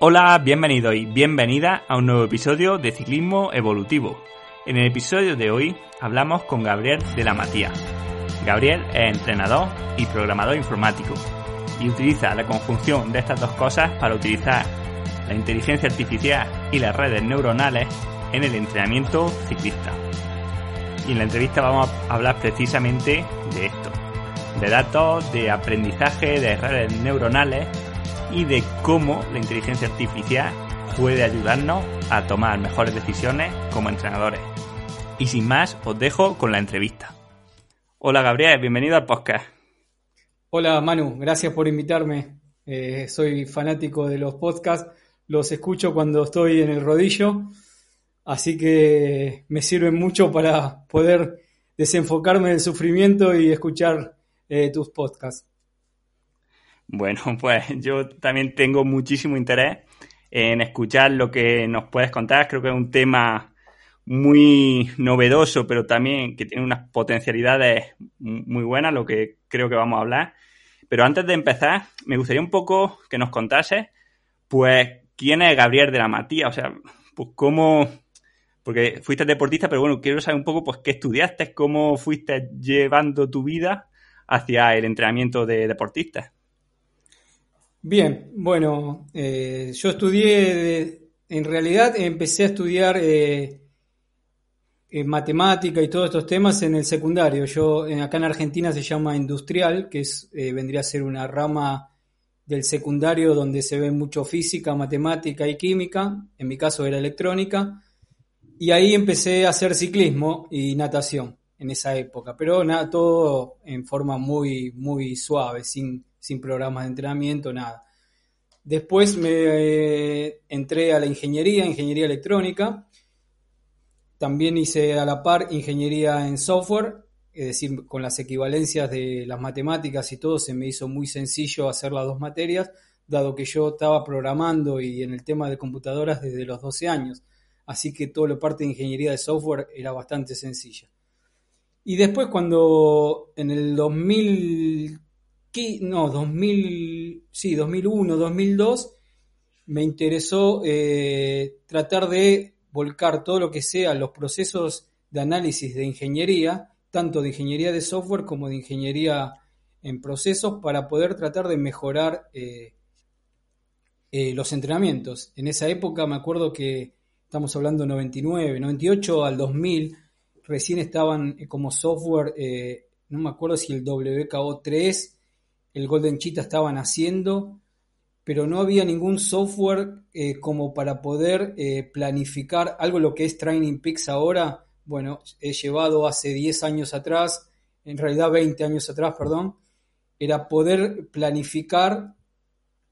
Hola, bienvenido y bienvenida a un nuevo episodio de Ciclismo Evolutivo. En el episodio de hoy hablamos con Gabriel de la Matía. Gabriel es entrenador y programador informático y utiliza la conjunción de estas dos cosas para utilizar la inteligencia artificial y las redes neuronales en el entrenamiento ciclista. Y en la entrevista vamos a hablar precisamente de esto, de datos, de aprendizaje, de redes neuronales y de cómo la inteligencia artificial puede ayudarnos a tomar mejores decisiones como entrenadores. Y sin más, os dejo con la entrevista. Hola Gabriel, bienvenido al podcast. Hola Manu, gracias por invitarme. Eh, soy fanático de los podcasts, los escucho cuando estoy en el rodillo, así que me sirven mucho para poder desenfocarme del sufrimiento y escuchar eh, tus podcasts. Bueno, pues yo también tengo muchísimo interés en escuchar lo que nos puedes contar. Creo que es un tema muy novedoso, pero también que tiene unas potencialidades muy buenas, lo que creo que vamos a hablar. Pero antes de empezar, me gustaría un poco que nos contases, pues, quién es Gabriel de la Matía, o sea, pues cómo, porque fuiste deportista, pero bueno, quiero saber un poco, pues, qué estudiaste, cómo fuiste llevando tu vida hacia el entrenamiento de deportistas. Bien, bueno, eh, yo estudié, en realidad empecé a estudiar eh, matemática y todos estos temas en el secundario. Yo, acá en Argentina se llama industrial, que es, eh, vendría a ser una rama del secundario donde se ve mucho física, matemática y química. En mi caso era electrónica. Y ahí empecé a hacer ciclismo y natación en esa época, pero nada, todo en forma muy, muy suave, sin sin programas de entrenamiento, nada. Después me eh, entré a la ingeniería, ingeniería electrónica. También hice a la par ingeniería en software, es decir, con las equivalencias de las matemáticas y todo, se me hizo muy sencillo hacer las dos materias, dado que yo estaba programando y en el tema de computadoras desde los 12 años. Así que toda la parte de ingeniería de software era bastante sencilla. Y después cuando en el 2000 no, 2000, sí, 2001, 2002, me interesó eh, tratar de volcar todo lo que sea los procesos de análisis de ingeniería, tanto de ingeniería de software como de ingeniería en procesos, para poder tratar de mejorar eh, eh, los entrenamientos. En esa época me acuerdo que estamos hablando 99, 98 al 2000, recién estaban como software, no me acuerdo si el WKO3 el Golden Cheetah estaban haciendo, pero no había ningún software eh, como para poder eh, planificar algo lo que es Training Peaks ahora. Bueno, he llevado hace 10 años atrás, en realidad 20 años atrás, perdón, era poder planificar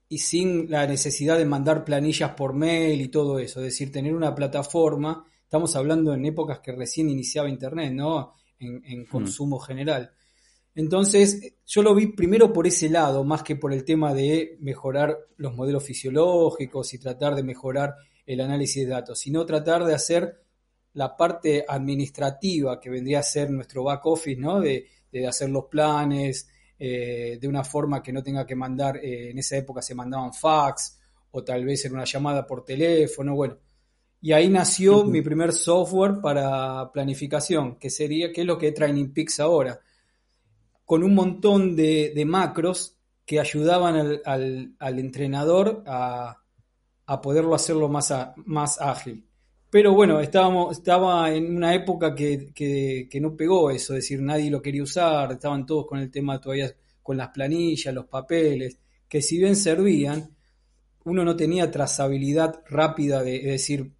y sin la necesidad de mandar planillas por mail y todo eso, es decir, tener una plataforma, estamos hablando en épocas que recién iniciaba Internet, ¿no? En, hmm. consumo general. Entonces, yo lo vi primero por ese lado, más que por el tema de mejorar los modelos fisiológicos y tratar de mejorar el análisis de datos, sino tratar de hacer la parte administrativa que vendría a ser nuestro back office, ¿no? De, hacer los planes eh, de una forma que no tenga que mandar, eh, en esa época se mandaban fax o tal vez en una llamada por teléfono, bueno. Y ahí nació mi primer software para planificación, que sería, que es lo que es Training Peaks ahora con un montón de, macros que ayudaban al, entrenador a, poderlo hacerlo más, más ágil. Pero bueno, estábamos, estaba en una época que, no pegó eso, es decir, nadie lo quería usar, estaban todos con el tema todavía con las planillas, los papeles, que si bien servían, uno no tenía trazabilidad rápida de, es decir,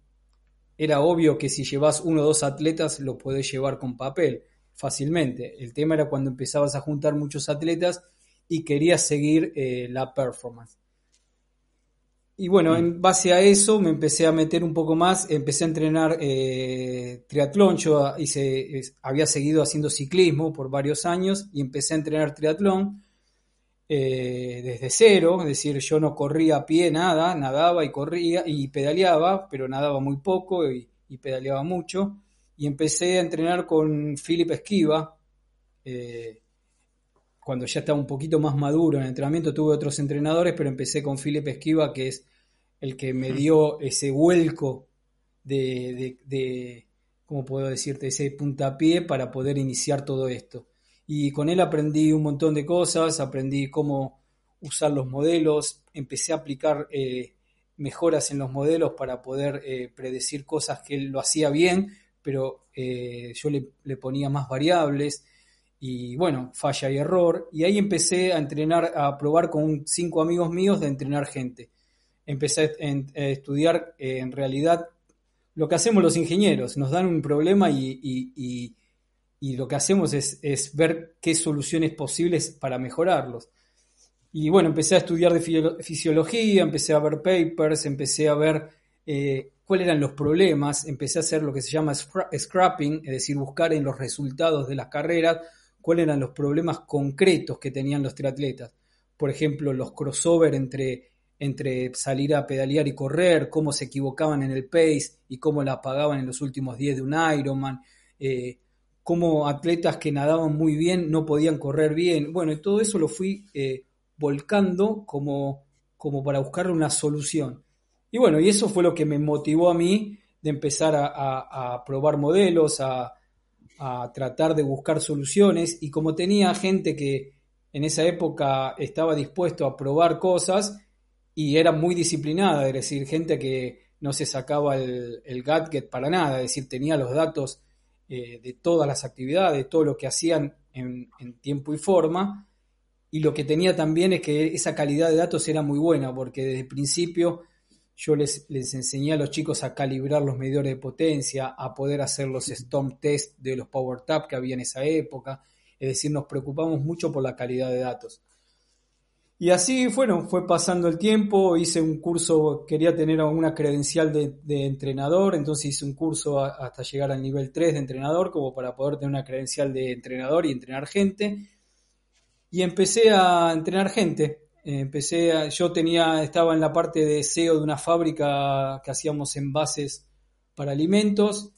era obvio que si llevas uno o dos atletas lo podés llevar con papel fácilmente. El tema era cuando empezabas a juntar muchos atletas y querías seguir eh, la performance. Y bueno, en base a eso me empecé a meter un poco más, empecé a entrenar eh, triatlón, yo hice, había seguido haciendo ciclismo por varios años y empecé a entrenar triatlón eh, desde cero, es decir, yo no corría a pie nada, nadaba y corría y pedaleaba, pero nadaba muy poco y pedaleaba mucho y empecé a entrenar con Philip Esquiva. Eh, cuando ya estaba un poquito más maduro en el entrenamiento tuve otros entrenadores, pero empecé con Philip Esquiva, que es el que me dio ese vuelco de, de, ¿cómo puedo decirte?, ese puntapié para poder iniciar todo esto. Y con él aprendí un montón de cosas, aprendí cómo usar los modelos, empecé a aplicar eh, mejoras en los modelos para poder eh, predecir cosas que él lo hacía bien, pero eh, yo le, ponía más variables y bueno, falla y error. Y ahí empecé a entrenar, a probar con cinco amigos míos de entrenar gente. Empecé a, estudiar en realidad lo que hacemos los ingenieros, nos dan un problema y, lo que hacemos es, es, ver qué soluciones posibles para mejorarlos. Y bueno, empecé a estudiar de fisiología, empecé a ver papers, empecé a ver eh, cuáles eran los problemas, empecé a hacer lo que se llama scrapping, es decir, buscar en los resultados de las carreras cuáles eran los problemas concretos que tenían los triatletas. Por ejemplo, los crossover entre, entre salir a pedalear y correr, cómo se equivocaban en el pace y cómo la apagaban en los últimos 10 de un Ironman, eh, cómo atletas que nadaban muy bien no podían correr bien. Bueno, y todo eso lo fui eh, volcando como, como para buscar una solución. Y bueno, y eso fue lo que me motivó a mí de empezar a, probar modelos, a, tratar de buscar soluciones. Y como tenía gente que en esa época estaba dispuesto a probar cosas y era muy disciplinada, es decir, gente que no se sacaba el, gadget para nada, es decir, tenía los datos eh, de todas las actividades, de todo lo que hacían en tiempo y forma, y lo que tenía también es que esa calidad de datos era muy buena, porque desde el principio yo les, les enseñé a los chicos a calibrar los medidores de potencia, a poder hacer los Stomp test de los Power Tap que había en esa época. Es decir, nos preocupamos mucho por la calidad de datos. Y así, bueno, fue pasando el tiempo, hice un curso, quería tener una credencial de, de entrenador, entonces hice un curso hasta llegar al nivel 3 de entrenador, como para poder tener una credencial de entrenador y entrenar gente y empecé a entrenar gente. Empecé yo tenía, estaba en la parte de SEO de una fábrica que hacíamos envases para alimentos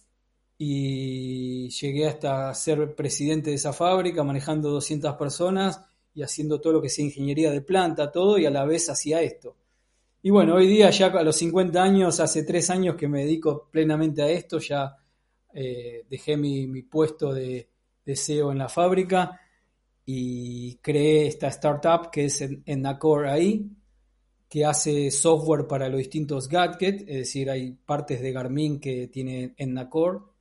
y llegué hasta ser presidente de esa fábrica, manejando 200 personas y haciendo todo lo que sea ingeniería de planta, todo, y a la vez hacía esto. Y bueno, hoy día ya a los 50 años, hace tres años que me dedico plenamente a esto, ya eh, dejé mi, puesto de, de SEO en la fábrica y creé esta startup que es en, Nacor ahí, que hace software para los distintos gadgets, es decir, hay partes de Garmin que tiene en Nacor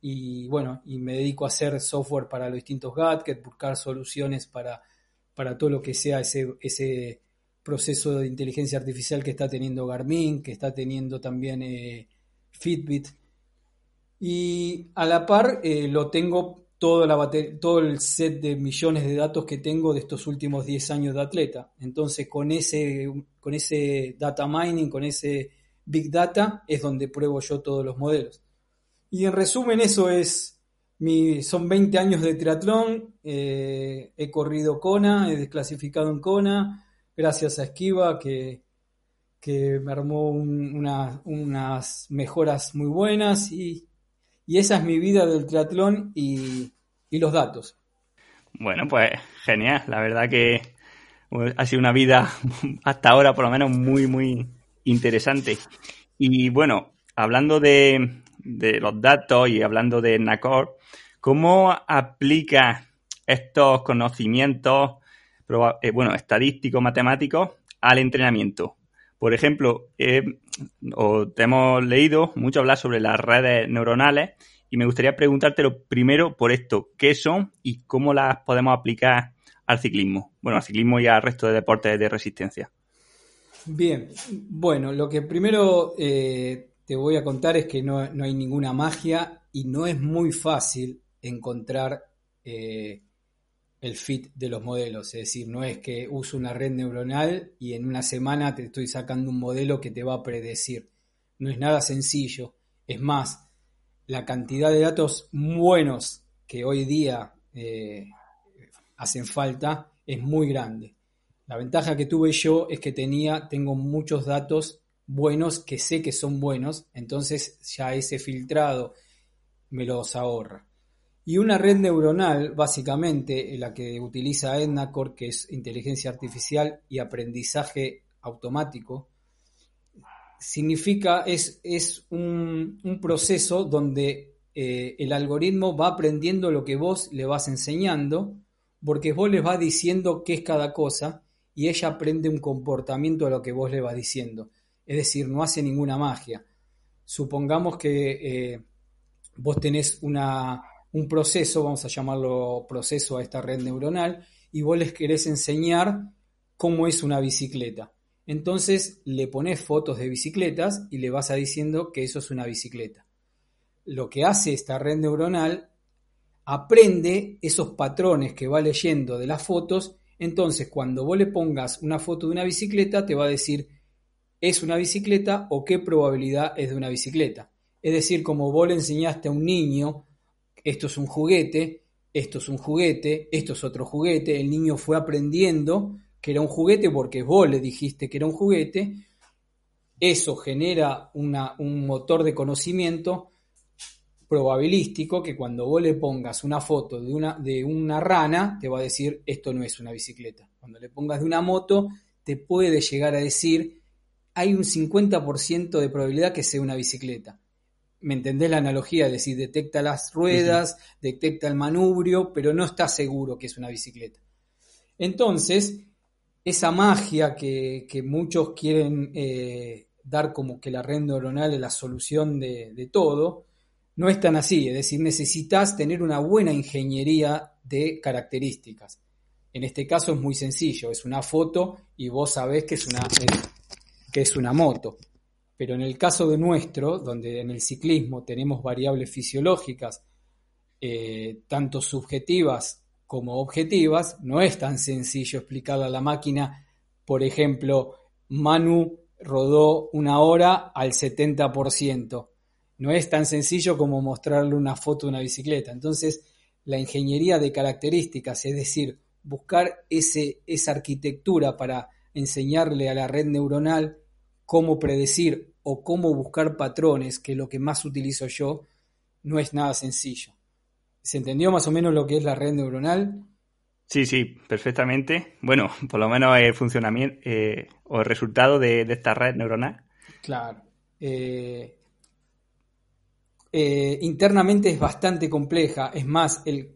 y bueno, y me dedico a hacer software para los distintos gadgets, buscar soluciones para, para todo lo que sea ese, ese proceso de inteligencia artificial que está teniendo Garmin, que está teniendo también eh, Fitbit. Y a la par eh, lo tengo todo, el set de millones de datos que tengo de estos últimos 10 años de atleta. Entonces, con ese, con ese data mining, con ese big data, es donde pruebo yo todos los modelos. Y en resumen, eso es, mi, son 20 años de triatlón, eh, he corrido Kona, he desclasificado en Kona, gracias a Esquiva que, que me armó unas mejoras muy buenas y, y esa es mi vida del triatlón y, y los datos. Bueno, pues genial. La verdad que ha sido una vida hasta ahora por lo menos muy, muy interesante. Y bueno, hablando de, los datos y hablando de NACOR, ¿cómo aplica estos conocimientos, eh, bueno, estadísticos, matemáticos, al entrenamiento? Por ejemplo, te hemos leído mucho hablar sobre las redes neuronales y me gustaría preguntártelo primero por esto, ¿qué son y cómo las podemos aplicar al ciclismo? Bueno, al ciclismo y al resto de deportes de resistencia. Bien, bueno, lo que primero eh, te voy a contar es que no, hay ninguna magia y no es muy fácil encontrar eh, el fit de los modelos. Es decir, no es que uso una red neuronal y en una semana te estoy sacando un modelo que te va a predecir. No es nada sencillo. Es más, la cantidad de datos buenos que hoy día eh, hacen falta es muy grande. La ventaja que tuve yo es que tenía, tengo muchos datos buenos que sé que son buenos, entonces ya ese filtrado me los ahorra. Y una red neuronal, básicamente, la que utiliza EdnaCore, que es inteligencia artificial y aprendizaje automático, significa, es, es un, proceso donde eh, el algoritmo va aprendiendo lo que vos le vas enseñando, porque vos le vas diciendo qué es cada cosa y ella aprende un comportamiento a lo que vos le vas diciendo. Es decir, no hace ninguna magia. Supongamos que eh, vos tenés una, un proceso, vamos a llamarlo proceso a esta red neuronal, y vos les querés enseñar cómo es una bicicleta. Entonces le pones fotos de bicicletas y le vas a diciendo que eso es una bicicleta. Lo que hace esta red neuronal, aprende esos patrones que va leyendo de las fotos, entonces cuando vos le pongas una foto de una bicicleta, te va a decir es una bicicleta o qué probabilidad es de una bicicleta. Es decir, como vos le enseñaste a un niño, esto es un juguete, esto es un juguete, esto es otro juguete, el niño fue aprendiendo que era un juguete porque vos le dijiste que era un juguete, eso genera un motor de conocimiento probabilístico que cuando vos le pongas una foto de una, de una rana, te va a decir esto no es una bicicleta. Cuando le pongas de una moto, te puede llegar a decir hay un 50% de probabilidad que sea una bicicleta. ¿Me entendés la analogía? Es decir, detecta las ruedas, detecta el manubrio, pero no está seguro que es una bicicleta. Entonces, esa magia que, muchos quieren eh, dar como que la red neuronal es la solución de, todo, no es tan así. Es decir, necesitas tener una buena ingeniería de características. En este caso es muy sencillo, es una foto y vos sabés que es una, que es una moto. Pero en el caso de nuestro, donde en el ciclismo tenemos variables fisiológicas, eh, tanto subjetivas como objetivas, no es tan sencillo explicarle a la máquina, por ejemplo, Manu rodó una hora al 70%. No es tan sencillo como mostrarle una foto de una bicicleta. Entonces, la ingeniería de características, es decir, buscar ese, esa arquitectura para enseñarle a la red neuronal cómo predecir o cómo buscar patrones, que es lo que más utilizo yo, no es nada sencillo. ¿Se entendió más o menos lo que es la red neuronal? Sí, sí, perfectamente. Bueno, por lo menos el funcionamiento eh, o el resultado de, esta red neuronal. Claro. Eh, eh, internamente es bastante compleja. Es más, el,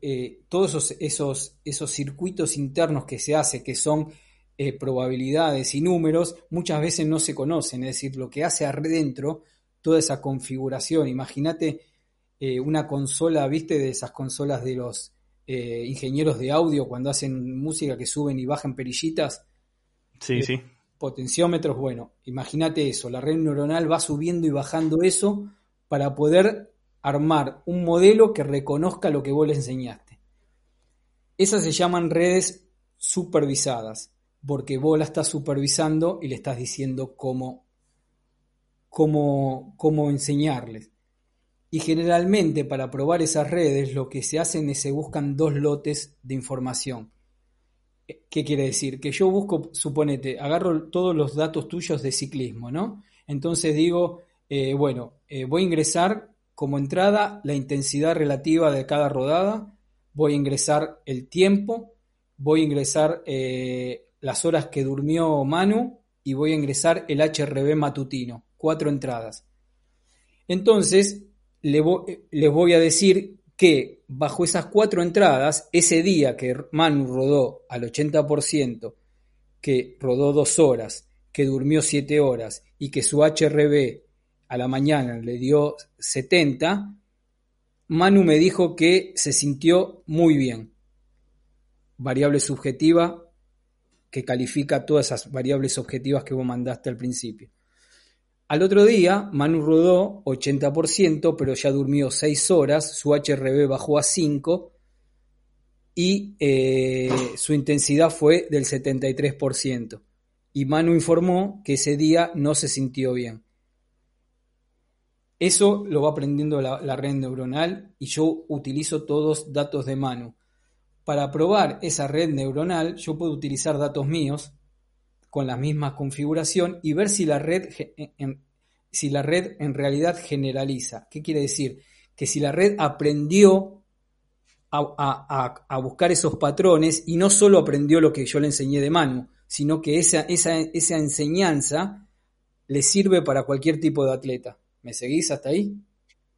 todos esos, esos, esos, circuitos internos que se hace, que son probabilidades y números, muchas veces no se conocen. Es decir, lo que hace adentro, toda esa configuración. Imagínate eh, una consola, ¿viste? De esas consolas de los eh, ingenieros de audio cuando hacen música que suben y bajan perillitas. Sí, eh, sí. Potenciómetros, bueno, imagínate eso, la red neuronal va subiendo y bajando eso para poder armar un modelo que reconozca lo que vos le enseñaste. Esas se llaman redes supervisadas, porque vos la estás supervisando y le estás diciendo cómo, cómo, cómo enseñarles. Y generalmente para probar esas redes lo que se hacen es se buscan dos lotes de información. ¿Qué quiere decir? Que yo busco, suponete, agarro todos los datos tuyos de ciclismo, ¿no? Entonces digo, eh, bueno, eh, voy a ingresar como entrada la intensidad relativa de cada rodada, voy a ingresar el tiempo, voy a ingresar eh, las horas que durmió Manu y voy a ingresar el HRB matutino, cuatro entradas. Entonces, les voy a decir que bajo esas cuatro entradas, ese día que Manu rodó al 80%, que rodó dos horas, que durmió siete horas y que su HRB a la mañana le dio 70, Manu me dijo que se sintió muy bien. Variable subjetiva que califica todas esas variables objetivas que vos mandaste al principio. Al otro día, Manu rodó 80%, pero ya durmió 6 horas, su HRB bajó a 5 y eh, su intensidad fue del 73%. Y Manu informó que ese día no se sintió bien. Eso lo va aprendiendo la, la red neuronal y yo utilizo todos datos de Manu. Para probar esa red neuronal, yo puedo utilizar datos míos, con la misma configuración y ver si la red en, si la red en realidad generaliza. ¿Qué quiere decir? Que si la red aprendió a, buscar esos patrones y no solo aprendió lo que yo le enseñé de mano, sino que esa, esa, esa enseñanza le sirve para cualquier tipo de atleta. ¿Me seguís hasta ahí?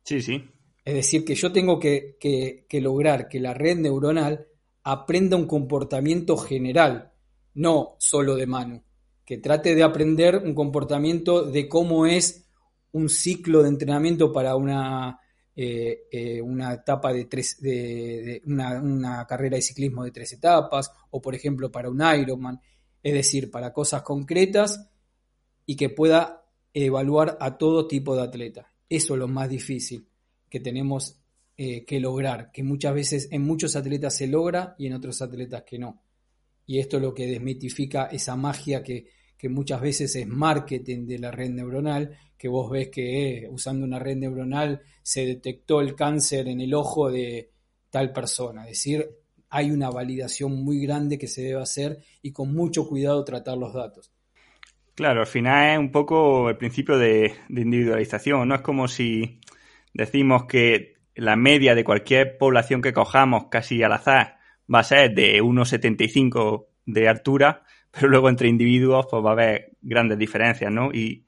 Sí, sí. Es decir, que yo tengo que, que lograr que la red neuronal aprenda un comportamiento general, no solo de mano, que trate de aprender un comportamiento de cómo es un ciclo de entrenamiento para una, eh, eh, una etapa de tres, de, una, carrera de ciclismo de tres etapas, o por ejemplo para un Ironman, es decir, para cosas concretas y que pueda evaluar a todo tipo de atleta. Eso es lo más difícil que tenemos eh, que lograr, que muchas veces en muchos atletas se logra y en otros atletas que no. Y esto es lo que desmitifica esa magia que, que muchas veces es marketing de la red neuronal, que vos ves que usando una red neuronal se detectó el cáncer en el ojo de tal persona. Es decir, hay una validación muy grande que se debe hacer y con mucho cuidado tratar los datos. Claro, al final es un poco el principio de individualización, no es como si decimos que la media de cualquier población que cojamos casi al azar va a ser de 1,75 de altura, pero luego entre individuos pues va a haber grandes diferencias, ¿no? Y,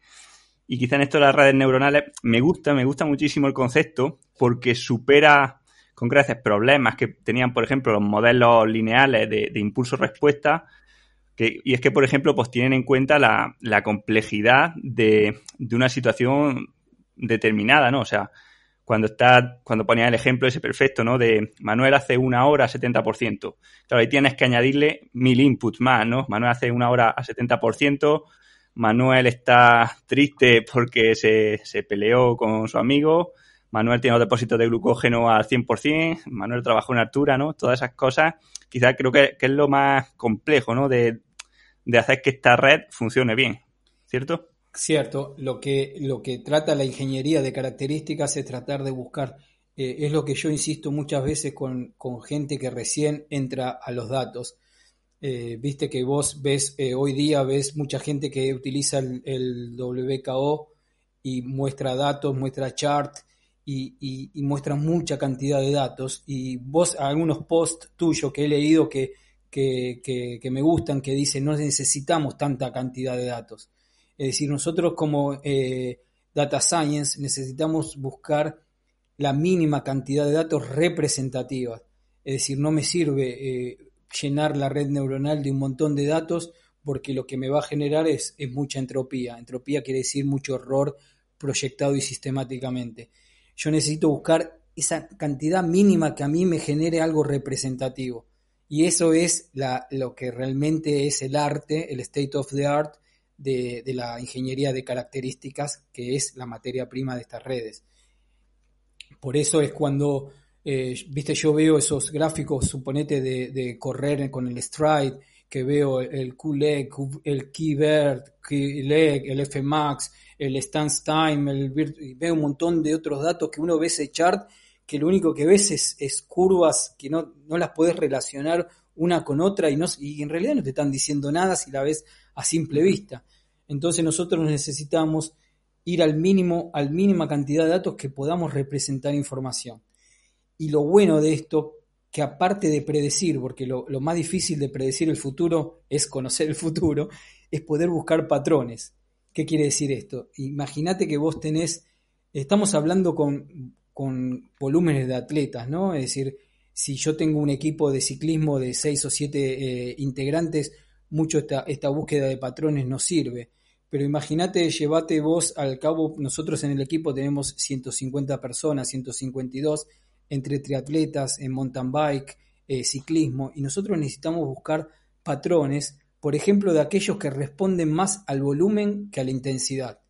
y quizá en esto de las redes neuronales me gusta, me gusta muchísimo el concepto porque supera con creces problemas que tenían, por ejemplo, los modelos lineales de, impulso-respuesta, y es que, por ejemplo, pues tienen en cuenta la, la complejidad de, de, una situación determinada, ¿no? O sea, cuando está, cuando ponía el ejemplo ese perfecto, ¿no? De Manuel hace una hora a 70%. Claro, ahí tienes que añadirle mil inputs más, ¿no? Manuel hace una hora a 70%, Manuel está triste porque se, se peleó con su amigo, Manuel tiene los depósitos de glucógeno al 100%, Manuel trabajó en altura, ¿no? Todas esas cosas, quizás creo que, que, es lo más complejo, ¿no? De, de hacer que esta red funcione bien, ¿cierto? Cierto, lo que, lo que trata la ingeniería de características es tratar de buscar, eh, es lo que yo insisto muchas veces con, gente que recién entra a los datos. Eh, viste que vos ves, eh, hoy día ves mucha gente que utiliza el, WKO y muestra datos, muestra chart y, muestra mucha cantidad de datos. Y vos, algunos posts tuyos que he leído que, que, que me gustan, que dicen no necesitamos tanta cantidad de datos es decir, nosotros como eh, data science necesitamos buscar la mínima cantidad de datos representativas. Es decir, no me sirve eh, llenar la red neuronal de un montón de datos porque lo que me va a generar es, es mucha entropía. Entropía quiere decir mucho error proyectado y sistemáticamente. Yo necesito buscar esa cantidad mínima que a mí me genere algo representativo. Y eso es lo que realmente es el arte, el state of the art de, la ingeniería de características, que es la materia prima de estas redes. Por eso es cuando, eh, viste, yo veo esos gráficos, suponete, de, correr con el stride, que veo el QLEG, el Keybird, leg el Fmax, el stance time, el veo un montón de otros datos que uno ve ese chart que lo único que ves es, curvas que no, no, las puedes relacionar una con otra y, no, y en realidad no te están diciendo nada si la ves a simple vista. Entonces nosotros necesitamos ir al mínimo, al mínima cantidad de datos que podamos representar información. Y lo bueno de esto, que aparte de predecir, porque lo, más difícil de predecir el futuro es conocer el futuro, es poder buscar patrones. ¿Qué quiere decir esto? Imagínate que vos tenés, estamos hablando con, con volúmenes de atletas, ¿no? Es decir, si yo tengo un equipo de ciclismo de seis o siete eh, integrantes, mucho esta, esta búsqueda de patrones no sirve. Pero imagínate, llévate vos al cabo, nosotros en el equipo tenemos 150 personas, 152, entre triatletas, en mountain bike, eh, ciclismo, y nosotros necesitamos buscar patrones, por ejemplo, de aquellos que responden más al volumen que a la intensidad.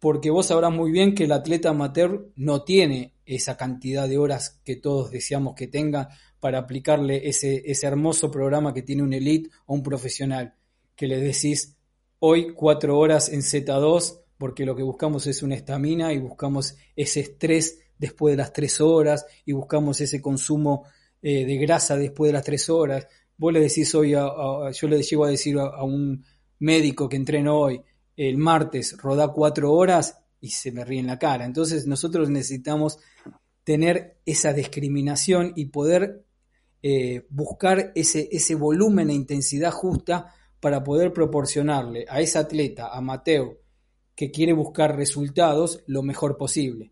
Porque vos sabrás muy bien que el atleta amateur no tiene esa cantidad de horas que todos deseamos que tenga para aplicarle ese, ese hermoso programa que tiene un elite o un profesional, que le decís hoy cuatro horas en Z2, porque lo que buscamos es una estamina y buscamos ese estrés después de las tres horas y buscamos ese consumo eh, de grasa después de las tres horas. Vos le decís hoy, yo le llego a decir a, un médico que entreno hoy, el martes roda cuatro horas y se me ríe en la cara. Entonces nosotros necesitamos tener esa discriminación y poder eh, buscar ese, ese volumen e intensidad justa para poder proporcionarle a ese atleta amateur que quiere buscar resultados lo mejor posible.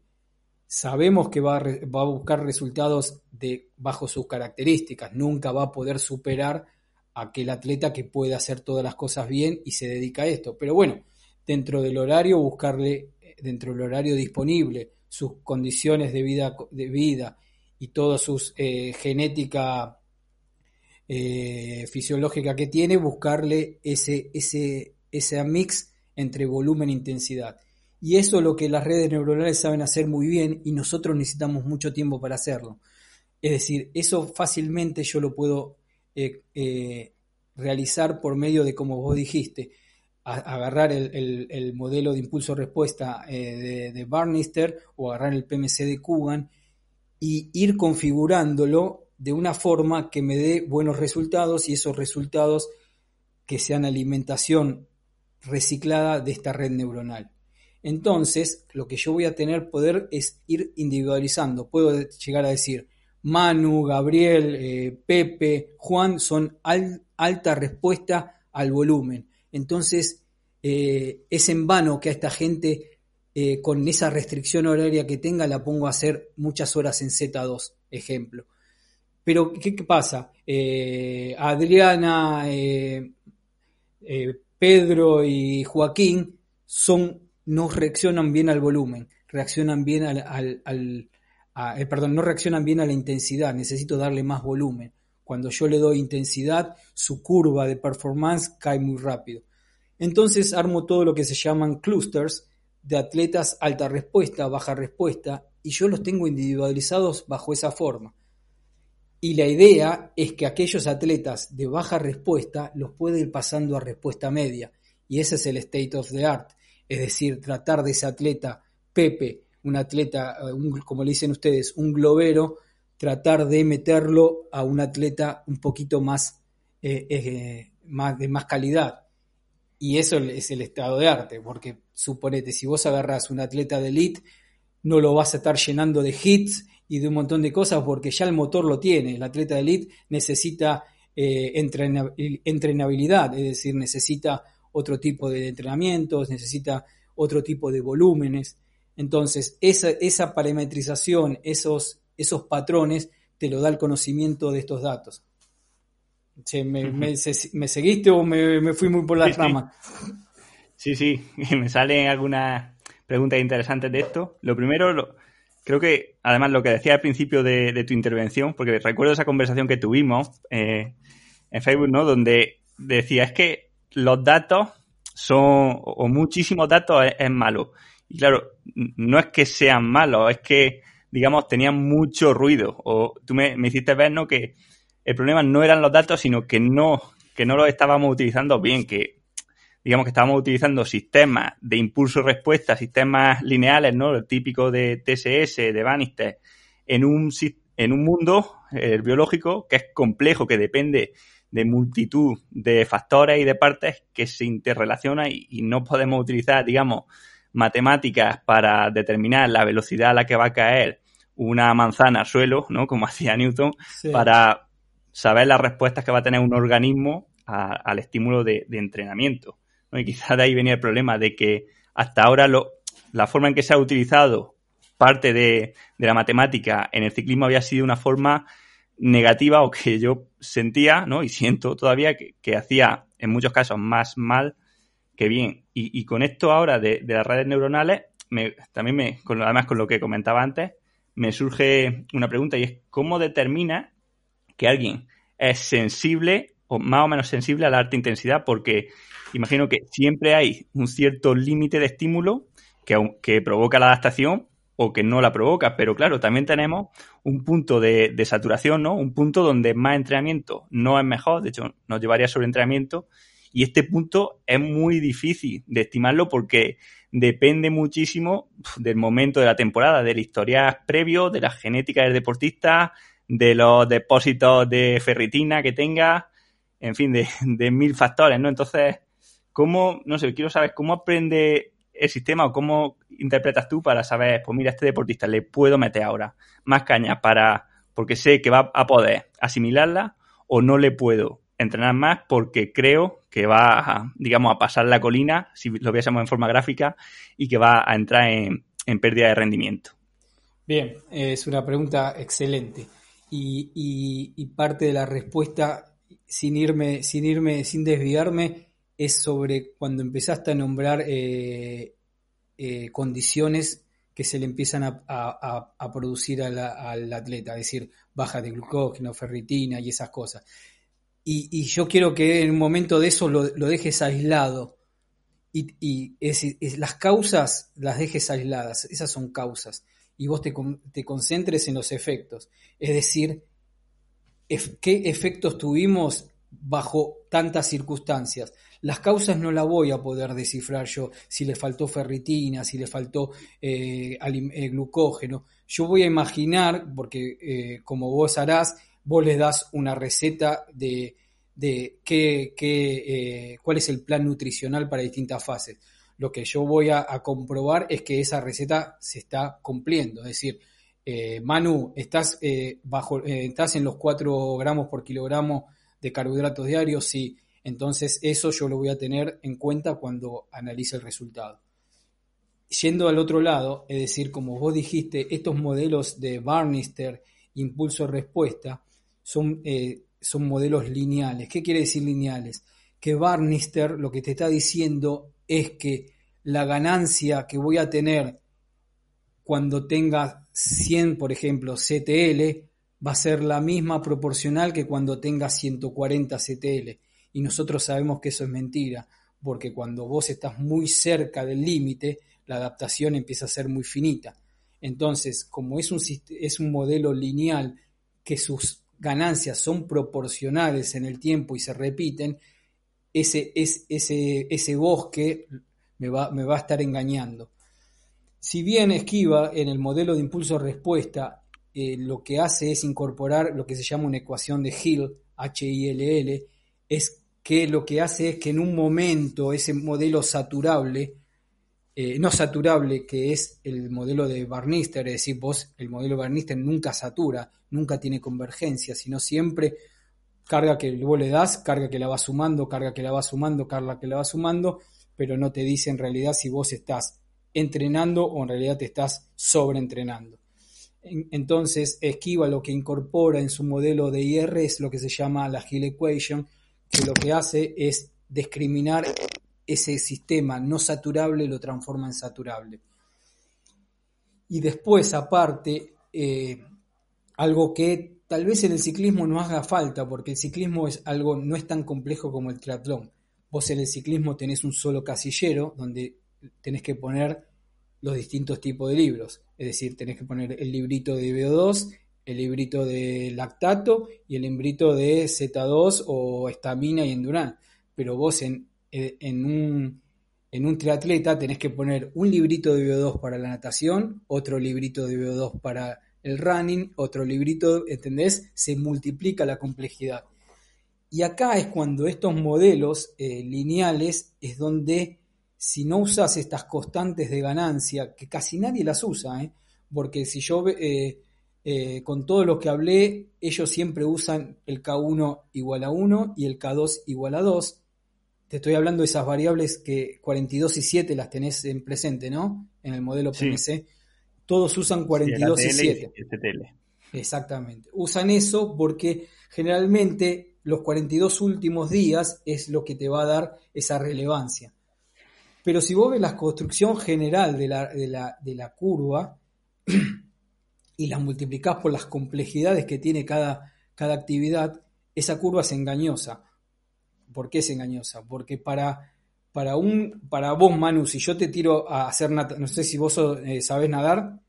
Sabemos que va a, a buscar resultados de, bajo sus características, nunca va a poder superar a aquel atleta que puede hacer todas las cosas bien y se dedica a esto. Pero bueno, dentro del horario, buscarle, dentro del horario disponible, sus condiciones de vida, de vida y toda su eh, genética eh, fisiológica que tiene, buscarle ese, ese, ese mix entre volumen e intensidad. Y eso es lo que las redes neuronales saben hacer muy bien y nosotros necesitamos mucho tiempo para hacerlo. Es decir, eso fácilmente yo lo puedo eh, realizar por medio de, como vos dijiste, agarrar el, modelo de impulso-respuesta de, de Barnister o agarrar el PMC de Kugan y ir configurándolo de una forma que me dé buenos resultados y esos resultados que sean alimentación reciclada de esta red neuronal. Entonces, lo que yo voy a tener poder es ir individualizando. Puedo llegar a decir, Manu, Gabriel, eh, Pepe, Juan son alta respuesta al volumen. Entonces, eh, es en vano que a esta gente eh, con esa restricción horaria que tenga, la pongo a hacer muchas horas en Z2, ejemplo. Pero, ¿qué, pasa? Eh, Adriana, eh, Pedro y Joaquín son, no reaccionan bien al volumen, reaccionan bien al, perdón, no reaccionan bien a la intensidad, necesito darle más volumen. Cuando yo le doy intensidad, su curva de performance cae muy rápido. Entonces armo todo lo que se llaman clusters, de atletas alta respuesta, baja respuesta, y yo los tengo individualizados bajo esa forma. Y la idea es que aquellos atletas de baja respuesta los puede ir pasando a respuesta media. Y ese es el state of the art. Es decir, tratar de ese atleta Pepe, un atleta, eh, como le dicen ustedes, un globero, tratar de meterlo a un atleta un poquito más, eh, eh, más de más calidad. Y eso es el estado de arte, porque suponete, si vos agarras un atleta de elite, no lo vas a estar llenando de hits y de un montón de cosas porque ya el motor lo tiene. El atleta de elite necesita eh, entrenabilidad, es decir, necesita otro tipo de entrenamientos, necesita otro tipo de volúmenes. Entonces, esa, esa parametrización, esos, esos patrones, te lo da el conocimiento de estos datos me, seguiste o me, fui muy por la rama? Sí, sí, me salen algunas preguntas interesantes de esto. Lo primero, creo que además lo que decía al principio de, tu intervención, porque recuerdo esa conversación que tuvimos eh, en Facebook, ¿no? Donde decía, es que los datos son, o muchísimos datos es, malo. Y claro, no es que sean malos, es que, digamos, tenían mucho ruido. O tú me, me hiciste ver, ¿no? Que el problema no eran los datos, sino que no, que no los estábamos utilizando bien, que digamos que estábamos utilizando sistemas de impulso-respuesta, sistemas lineales, ¿no? El típico de TSS, de Bannister, en un, en un mundo el biológico que es complejo, que depende de multitud de factores y de partes que se interrelacionan y, y no podemos utilizar, digamos, matemáticas para determinar la velocidad a la que va a caer una manzana al suelo, ¿no? Como hacía Newton, para saber las respuestas que va a tener un organismo al estímulo de, entrenamiento. Y quizás de ahí venía el problema de que hasta ahora la forma en que se ha utilizado parte de, la matemática en el ciclismo había sido una forma negativa o que yo sentía ¿no? y siento todavía que, hacía en muchos casos más mal que bien. Y, con esto ahora de, las redes neuronales, también me, además con lo que comentaba antes, me surge una pregunta y es ¿cómo determina que alguien es sensible más o menos sensible a la alta intensidad, porque imagino que siempre hay un cierto límite de estímulo que, que, provoca la adaptación o que no la provoca, pero claro, también tenemos un punto de, saturación, ¿no? Un punto donde más entrenamiento no es mejor, de hecho nos llevaría sobre entrenamiento, y este punto es muy difícil de estimarlo porque depende muchísimo del momento de la temporada, del historial previo, de la genética del deportista, de los depósitos de ferritina que tenga, en fin, de, mil factores, ¿no? Entonces, ¿cómo, no sé, quiero saber cómo aprende el sistema o cómo interpretas tú para saber, pues mira, este deportista le puedo meter ahora más caña para, porque sé que va a poder asimilarla o no le puedo entrenar más porque creo que va, a, digamos, a pasar la colina, si lo viésemos en forma gráfica, y que va a entrar en, pérdida de rendimiento. Bien, es una pregunta excelente. Y, parte de la respuesta, sin irme, sin irme, sin desviarme, es sobre cuando empezaste a nombrar eh, eh, condiciones que se le empiezan a, producir al atleta, es decir, baja de glucógeno, ferritina y esas cosas. Y, yo quiero que en un momento de eso lo, dejes aislado. Y, las causas las dejes aisladas, esas son causas. Y vos te, te concentres en los efectos. Es decir, qué efectos tuvimos bajo tantas circunstancias. Las causas no las voy a poder descifrar yo, si le faltó ferritina, si le faltó eh, eh, glucógeno. Yo voy a imaginar, porque eh, como vos harás, vos les das una receta de, qué, cuál es el plan nutricional para distintas fases. Lo que yo voy a, comprobar es que esa receta se está cumpliendo. Es decir, Manu, estás, bajo, estás en los 4 gramos por kilogramo de carbohidratos diarios, sí. Entonces eso yo lo voy a tener en cuenta cuando analice el resultado. Yendo al otro lado, es decir, como vos dijiste, estos modelos de Barnister, impulso-respuesta, son, eh, son modelos lineales. ¿Qué quiere decir lineales? Que Barnister lo que te está diciendo es que la ganancia que voy a tener cuando tenga 100, por ejemplo, CTL, va a ser la misma proporcional que cuando tenga 140 CTL y nosotros sabemos que eso es mentira, porque cuando vos estás muy cerca del límite, la adaptación empieza a ser muy finita. Entonces, como es un, es un modelo lineal que sus ganancias son proporcionales en el tiempo y se repiten, ese, ese, ese bosque me va, me va a estar engañando. Si bien Esquiva en el modelo de impulso-respuesta eh, lo que hace es incorporar lo que se llama una ecuación de Hill, H-I-L-L, es que lo que hace es que en un momento ese modelo saturable, eh, no saturable, que es el modelo de Barnister, es decir, vos, el modelo Barnister nunca satura, nunca tiene convergencia, sino siempre carga que vos le das, carga que la va sumando, carga que la va sumando, carga que la va sumando, pero no te dice en realidad si vos estás entrenando o en realidad te estás sobreentrenando. Entonces, Esquiva lo que incorpora en su modelo de IR es lo que se llama la Hill Equation, que lo que hace es discriminar ese sistema no saturable, lo transforma en saturable. Y después, aparte, eh, algo que tal vez en el ciclismo no haga falta, porque el ciclismo es algo no es tan complejo como el triatlón. Vos en el ciclismo tenés un solo casillero donde tenés que poner los distintos tipos de libros. Es decir, tenés que poner el librito de VO2, el librito de lactato y el librito de Z2 o estamina y endurance. Pero vos en, en, un, en un triatleta tenés que poner un librito de VO2 para la natación, otro librito de VO2 para el running, otro librito, ¿entendés? Se multiplica la complejidad. Y acá es cuando estos modelos eh, lineales es donde si no usas estas constantes de ganancia, que casi nadie las usa, ¿eh? porque si yo eh, eh, con todos los que hablé, ellos siempre usan el K1 igual a 1 y el K2 igual a 2. Te estoy hablando de esas variables que 42 y 7 las tenés en presente, ¿no? En el modelo PMC. Todos usan 42 y 7. Exactamente. Usan eso porque generalmente los 42 últimos días es lo que te va a dar esa relevancia. Pero si vos ves la construcción general de la, de la, de la curva, y las multiplicás por las complejidades que tiene cada, cada actividad, esa curva es engañosa. ¿Por qué es engañosa? Porque para, para, un, para vos, Manu, si yo te tiro a hacer no sé si vos eh, sabés nadar.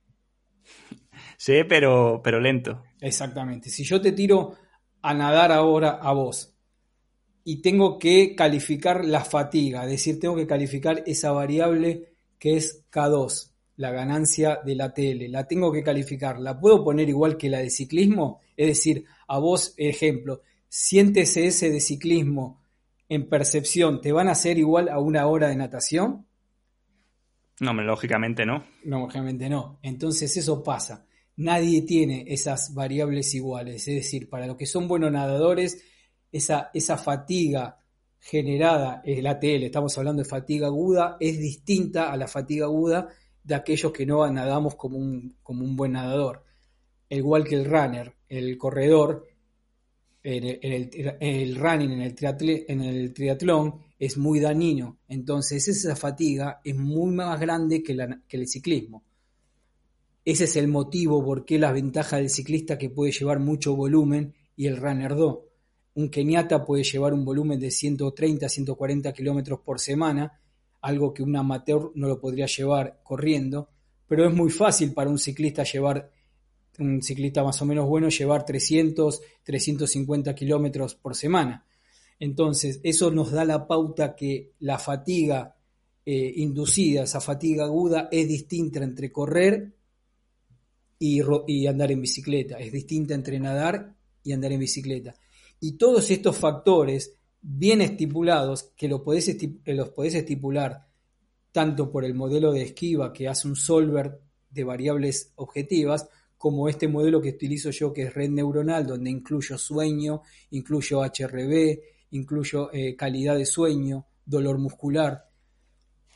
Sí, pero, pero lento. Exactamente. Si yo te tiro a nadar ahora a vos y tengo que calificar la fatiga, es decir, tengo que calificar esa variable que es K2 la ganancia de la tele, la tengo que calificar, la puedo poner igual que la de ciclismo, es decir, a vos, ejemplo, 100 TCS de ciclismo en percepción, ¿te van a ser igual a una hora de natación? No, lógicamente no. No, lógicamente no. Entonces eso pasa. Nadie tiene esas variables iguales. Es decir, para los que son buenos nadadores, esa, esa fatiga generada, el ATL, estamos hablando de fatiga aguda, es distinta a la fatiga aguda de aquellos que no nadamos como un, como un buen nadador. Igual que el runner, el corredor, el, running en el, en el triatlón es muy dañino. Entonces esa fatiga es muy más grande que, la, el ciclismo. Ese es el motivo por qué la ventaja del ciclista que puede llevar mucho volumen y el runner 2. Un keniata puede llevar un volumen de 130 140 kilómetros por semana, algo que un amateur no lo podría llevar corriendo, pero es muy fácil para un ciclista llevar un ciclista más o menos bueno llevar 300, 350 kilómetros por semana. Entonces, eso nos da la pauta que la fatiga eh, inducida, esa fatiga aguda, es distinta entre correr y, andar en bicicleta, es distinta entre nadar y andar en bicicleta. Y todos estos factores bien estipulados, que los podés, los podés estipular tanto por el modelo de esquiva que hace un solver de variables objetivas, como este modelo que utilizo yo, que es red neuronal, donde incluyo sueño, incluyo HRB, incluyo eh, calidad de sueño, dolor muscular.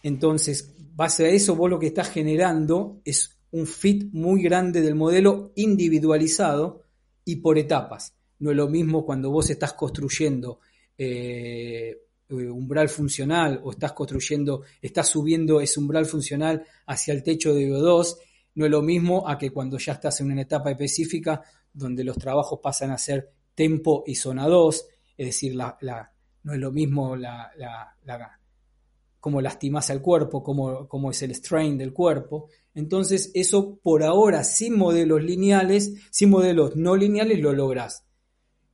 Entonces, base a eso, vos lo que estás generando es un fit muy grande del modelo individualizado y por etapas. No es lo mismo cuando vos estás construyendo eh, umbral funcional o estás construyendo, estás subiendo ese umbral funcional hacia el techo de VO2 no es lo mismo a que cuando ya estás en una etapa específica donde los trabajos pasan a ser tempo y zona 2, es decir, la, no es lo mismo la, cómo lastimas al cuerpo, cómo, cómo es el strain del cuerpo. Entonces, eso por ahora, sin modelos lineales, sin modelos no lineales, lo logras.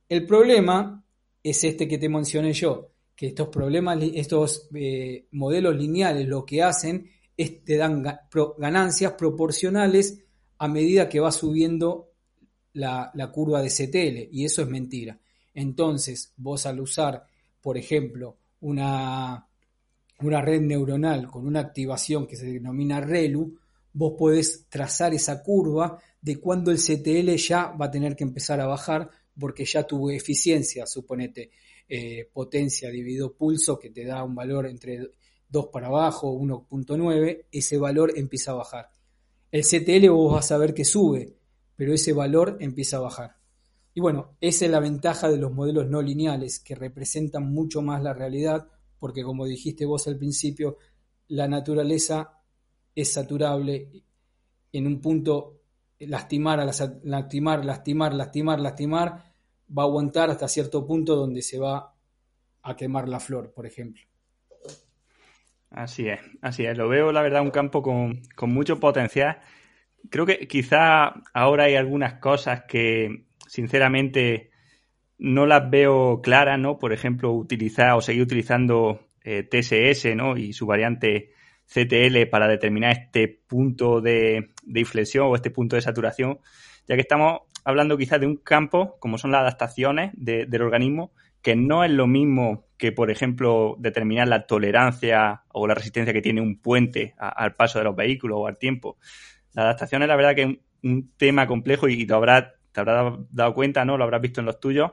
El problema es este que te mencioné yo, que estos problemas, estos eh, modelos lineales lo que hacen te dan ganancias proporcionales a medida que va subiendo la, curva de CTL, y eso es mentira. Entonces, vos al usar, por ejemplo, una, una red neuronal con una activación que se denomina RELU, vos podés trazar esa curva de cuando el CTL ya va a tener que empezar a bajar porque ya tuvo eficiencia, suponete, eh, potencia dividido pulso, que te da un valor entre 2 para abajo, 1.9, ese valor empieza a bajar. El CTL vos vas a ver que sube, pero ese valor empieza a bajar. Y bueno, esa es la ventaja de los modelos no lineales, que representan mucho más la realidad, porque como dijiste vos al principio, la naturaleza es saturable en un punto lastimar, lastimar, lastimar, lastimar, lastimar, va a aguantar hasta cierto punto donde se va a quemar la flor, por ejemplo. Así es, así es. Lo veo, la verdad, un campo con, mucho potencial. Creo que quizá ahora hay algunas cosas que, sinceramente, no las veo claras, ¿no? Por ejemplo, utilizar o seguir utilizando eh, TSS, ¿no? Y su variante CTL para determinar este punto de, inflexión o este punto de saturación, ya que estamos hablando quizás de un campo, como son las adaptaciones del organismo, que no es lo mismo que, por ejemplo, determinar la tolerancia o la resistencia que tiene un puente al paso de los vehículos o al tiempo. La adaptación es la verdad que es un, tema complejo y habrás, te habrás dado cuenta, ¿no? Lo habrás visto en los tuyos,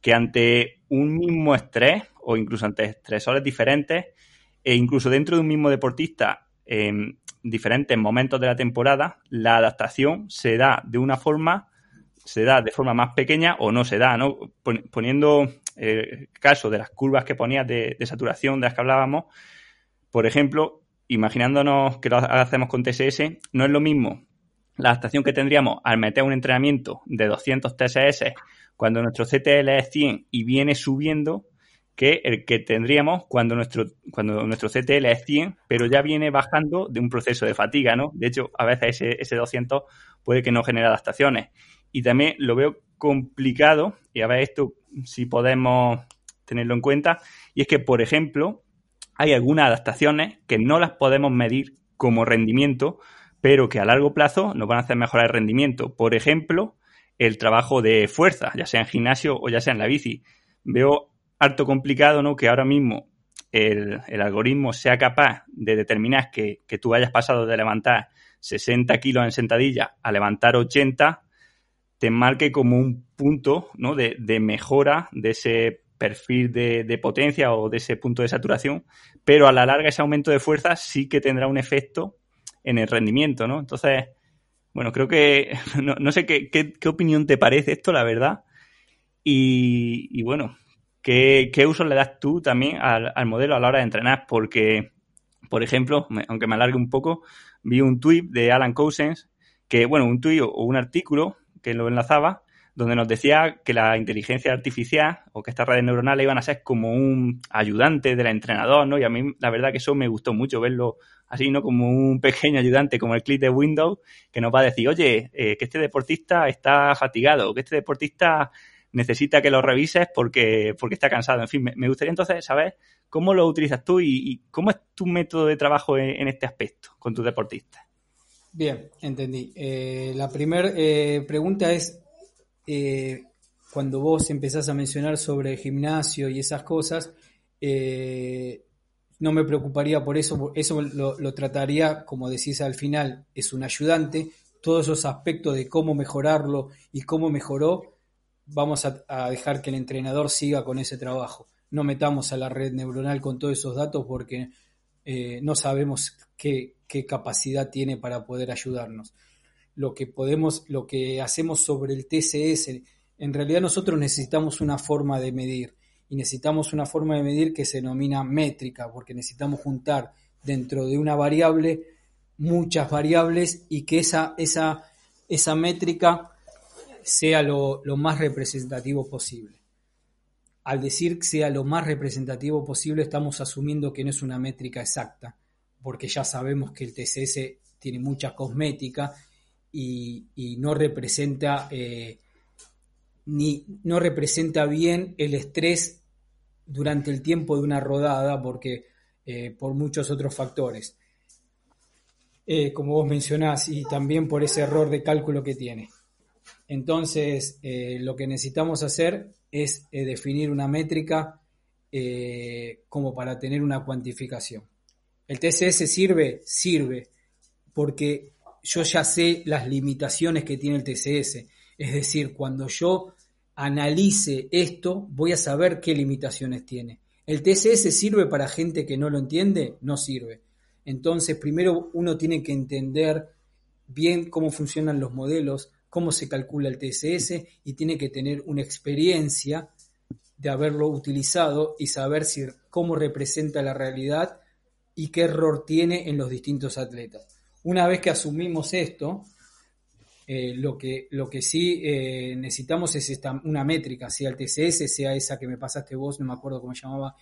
que ante un mismo estrés o incluso ante estresores diferentes e incluso dentro de un mismo deportista en diferentes momentos de la temporada, la adaptación se da de una forma se da de forma más pequeña o no se da, ¿no? Poniendo el caso de las curvas que ponías de, saturación de las que hablábamos, por ejemplo, imaginándonos que lo hacemos con TSS, no es lo mismo la adaptación que tendríamos al meter un entrenamiento de 200 TSS cuando nuestro CTL es 100 y viene subiendo que el que tendríamos cuando nuestro, cuando nuestro CTL es 100, pero ya viene bajando de un proceso de fatiga, ¿no? De hecho, a veces ese, ese 200 puede que no genere adaptaciones. Y también lo veo complicado, y a ver esto si podemos tenerlo en cuenta, y es que, por ejemplo, hay algunas adaptaciones que no las podemos medir como rendimiento, pero que a largo plazo nos van a hacer mejorar el rendimiento. Por ejemplo, el trabajo de fuerza, ya sea en gimnasio o ya sea en la bici. Veo harto complicado ¿no? que ahora mismo el, algoritmo sea capaz de determinar que, tú hayas pasado de levantar 60 kilos en sentadilla a levantar 80 te marque como un punto ¿no? de, mejora de ese perfil de, potencia o de ese punto de saturación, pero a la larga ese aumento de fuerza sí que tendrá un efecto en el rendimiento, ¿no? Entonces, bueno, creo que, no, sé qué, opinión te parece esto, la verdad, y, bueno, ¿qué, uso le das tú también al, al modelo a la hora de entrenar? Porque, por ejemplo, aunque me alargue un poco, vi un tuit de Alan Cousins, que, bueno, un tuit o un artículo que lo enlazaba, donde nos decía que la inteligencia artificial o que estas redes neuronales iban a ser como un ayudante del entrenador, ¿no? Y a mí la verdad que eso me gustó mucho verlo así, ¿no? Como un pequeño ayudante, como el clip de Windows, que nos va a decir, oye, eh, que este deportista está fatigado, que este deportista necesita que lo revises porque, porque está cansado. En fin, me, gustaría entonces saber cómo lo utilizas tú y, cómo es tu método de trabajo en, este aspecto con tus deportistas. Bien, entendí. Eh, la primera eh, pregunta es, eh, cuando vos empezás a mencionar sobre gimnasio y esas cosas, no me preocuparía por eso, eso lo, trataría, como decís al final, es un ayudante, todos esos aspectos de cómo mejorarlo y cómo mejoró, vamos a, dejar que el entrenador siga con ese trabajo. No metamos a la red neuronal con todos esos datos porque eh, no sabemos qué, qué capacidad tiene para poder ayudarnos lo que podemos, lo que hacemos sobre el TCS. En realidad nosotros necesitamos una forma de medir y necesitamos una forma de medir que se denomina métrica, porque necesitamos juntar dentro de una variable muchas variables y que esa, esa, esa métrica sea lo, más representativo posible. Al decir que sea lo más representativo posible, estamos asumiendo que no es una métrica exacta, porque ya sabemos que el TCS tiene mucha cosmética y, no representa eh, ni no representa bien el estrés durante el tiempo de una rodada porque eh, por muchos otros factores eh, como vos mencionás y también por ese error de cálculo que tiene entonces lo que necesitamos hacer es definir una métrica como para tener una cuantificación el TCS sirve sirve porque yo ya sé las limitaciones que tiene el TCS. Es decir, cuando yo analice esto, voy a saber qué limitaciones tiene. ¿El TCS sirve para gente que no lo entiende? No sirve. Entonces, primero uno tiene que entender bien cómo funcionan los modelos, cómo se calcula el TCS y tiene que tener una experiencia de haberlo utilizado y saber si, cómo representa la realidad y qué error tiene en los distintos atletas. Una vez que asumimos esto, eh, lo, que, lo que sí eh, necesitamos es esta, una métrica, sea el TCS, sea esa que me pasaste vos, no me acuerdo cómo se llamaba,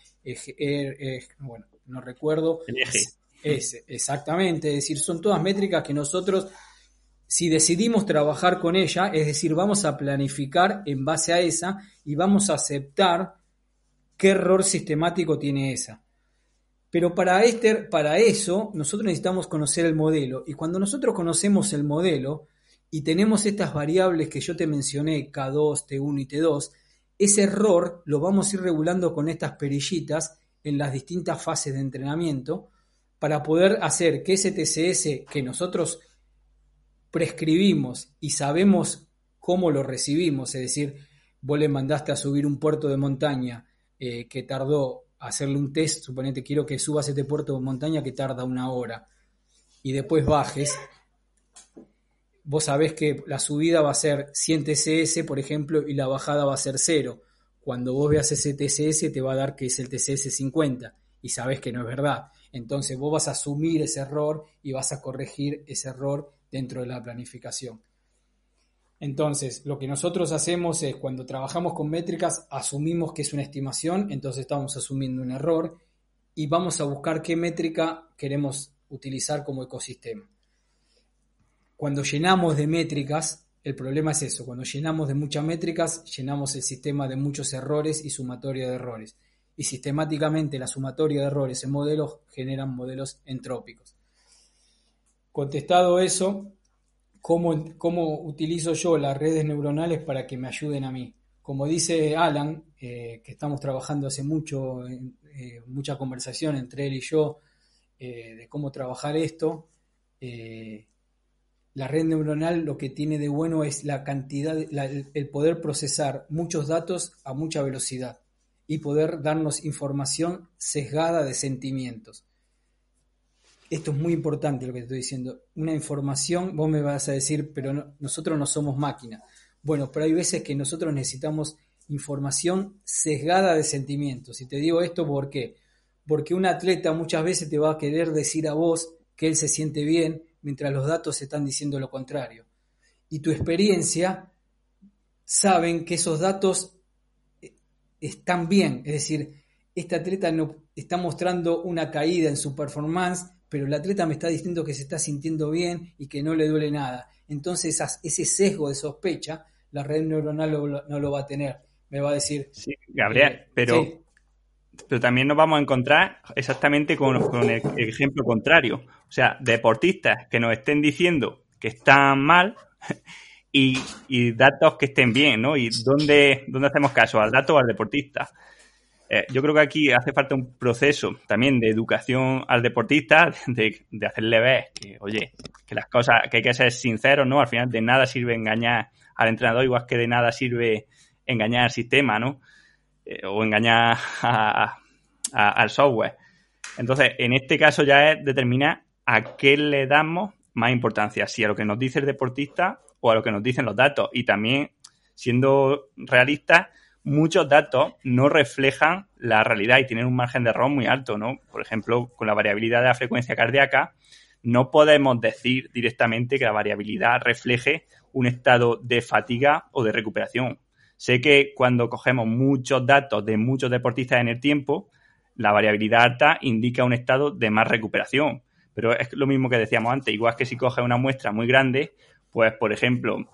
bueno, no recuerdo. El eje. Es, exactamente, es decir, son todas métricas que nosotros, si decidimos trabajar con ella, es decir, vamos a planificar en base a esa y vamos a aceptar qué error sistemático tiene esa. Pero para, este, para eso nosotros necesitamos conocer el modelo. Y cuando nosotros conocemos el modelo y tenemos estas variables que yo te mencioné, K2, T1 y T2, ese error lo vamos a ir regulando con estas perillitas en las distintas fases de entrenamiento para poder hacer que ese TCS que nosotros prescribimos y sabemos cómo lo recibimos, es decir, vos le mandaste a subir un puerto de montaña eh, que tardó hacerle un test, suponete quiero que subas este puerto de montaña que tarda una hora y después bajes, vos sabés que la subida va a ser 100 TCS, por ejemplo, y la bajada va a ser 0. Cuando vos veas ese TCS te va a dar que es el TCS 50 y sabés que no es verdad. Entonces vos vas a asumir ese error y vas a corregir ese error dentro de la planificación. Entonces, lo que nosotros hacemos es, cuando trabajamos con métricas, asumimos que es una estimación, entonces estamos asumiendo un error y vamos a buscar qué métrica queremos utilizar como ecosistema. Cuando llenamos de métricas, el problema es eso, cuando llenamos de muchas métricas, llenamos el sistema de muchos errores y sumatoria de errores. Y sistemáticamente la sumatoria de errores en modelos generan modelos entrópicos. Contestado eso, cómo, utilizo yo las redes neuronales para que me ayuden a mí. Como dice Alan, eh, que estamos trabajando hace mucho, eh, mucha conversación entre él y yo eh, de cómo trabajar esto, la red neuronal lo que tiene de bueno es la cantidad, el poder procesar muchos datos a mucha velocidad y poder darnos información sesgada de sentimientos. Esto es muy importante lo que te estoy diciendo. Una información, vos me vas a decir, pero nosotros no somos máquinas. Bueno, pero hay veces que nosotros necesitamos información sesgada de sentimientos. Y te digo esto ¿por qué? Porque un atleta muchas veces te va a querer decir a vos que él se siente bien mientras los datos están diciendo lo contrario. Y tu experiencia saben que esos datos eh, están bien. Es decir, este atleta no está mostrando una caída en su performance, pero el atleta me está diciendo que se está sintiendo bien y que no le duele nada. Entonces ese sesgo de sospecha, la red neuronal no lo va a tener. Me va a decir... Sí, Gabriel, eh, pero, pero también nos vamos a encontrar exactamente con, con el ejemplo contrario. O sea, deportistas que nos estén diciendo que están mal y, y, datos que estén bien, ¿no? ¿Y dónde, dónde hacemos caso? ¿Al dato o al deportista? Eh, yo creo que aquí hace falta un proceso también de educación al deportista, de, hacerle ver que, oye, que las cosas, que hay que ser sinceros, ¿no? Al final de nada sirve engañar al entrenador, igual que de nada sirve engañar al sistema, ¿no? Eh, o engañar al software. Entonces, en este caso ya es determinar a qué le damos más importancia, si a lo que nos dice el deportista o a lo que nos dicen los datos. Y también, siendo realistas, muchos datos no reflejan la realidad y tienen un margen de error muy alto, ¿no? Por ejemplo, con la variabilidad de la frecuencia cardíaca, no podemos decir directamente que la variabilidad refleje un estado de fatiga o de recuperación. Sé que cuando cogemos muchos datos de muchos deportistas en el tiempo, la variabilidad alta indica un estado de más recuperación. Pero es lo mismo que decíamos antes, igual que si coges una muestra muy grande, pues por ejemplo,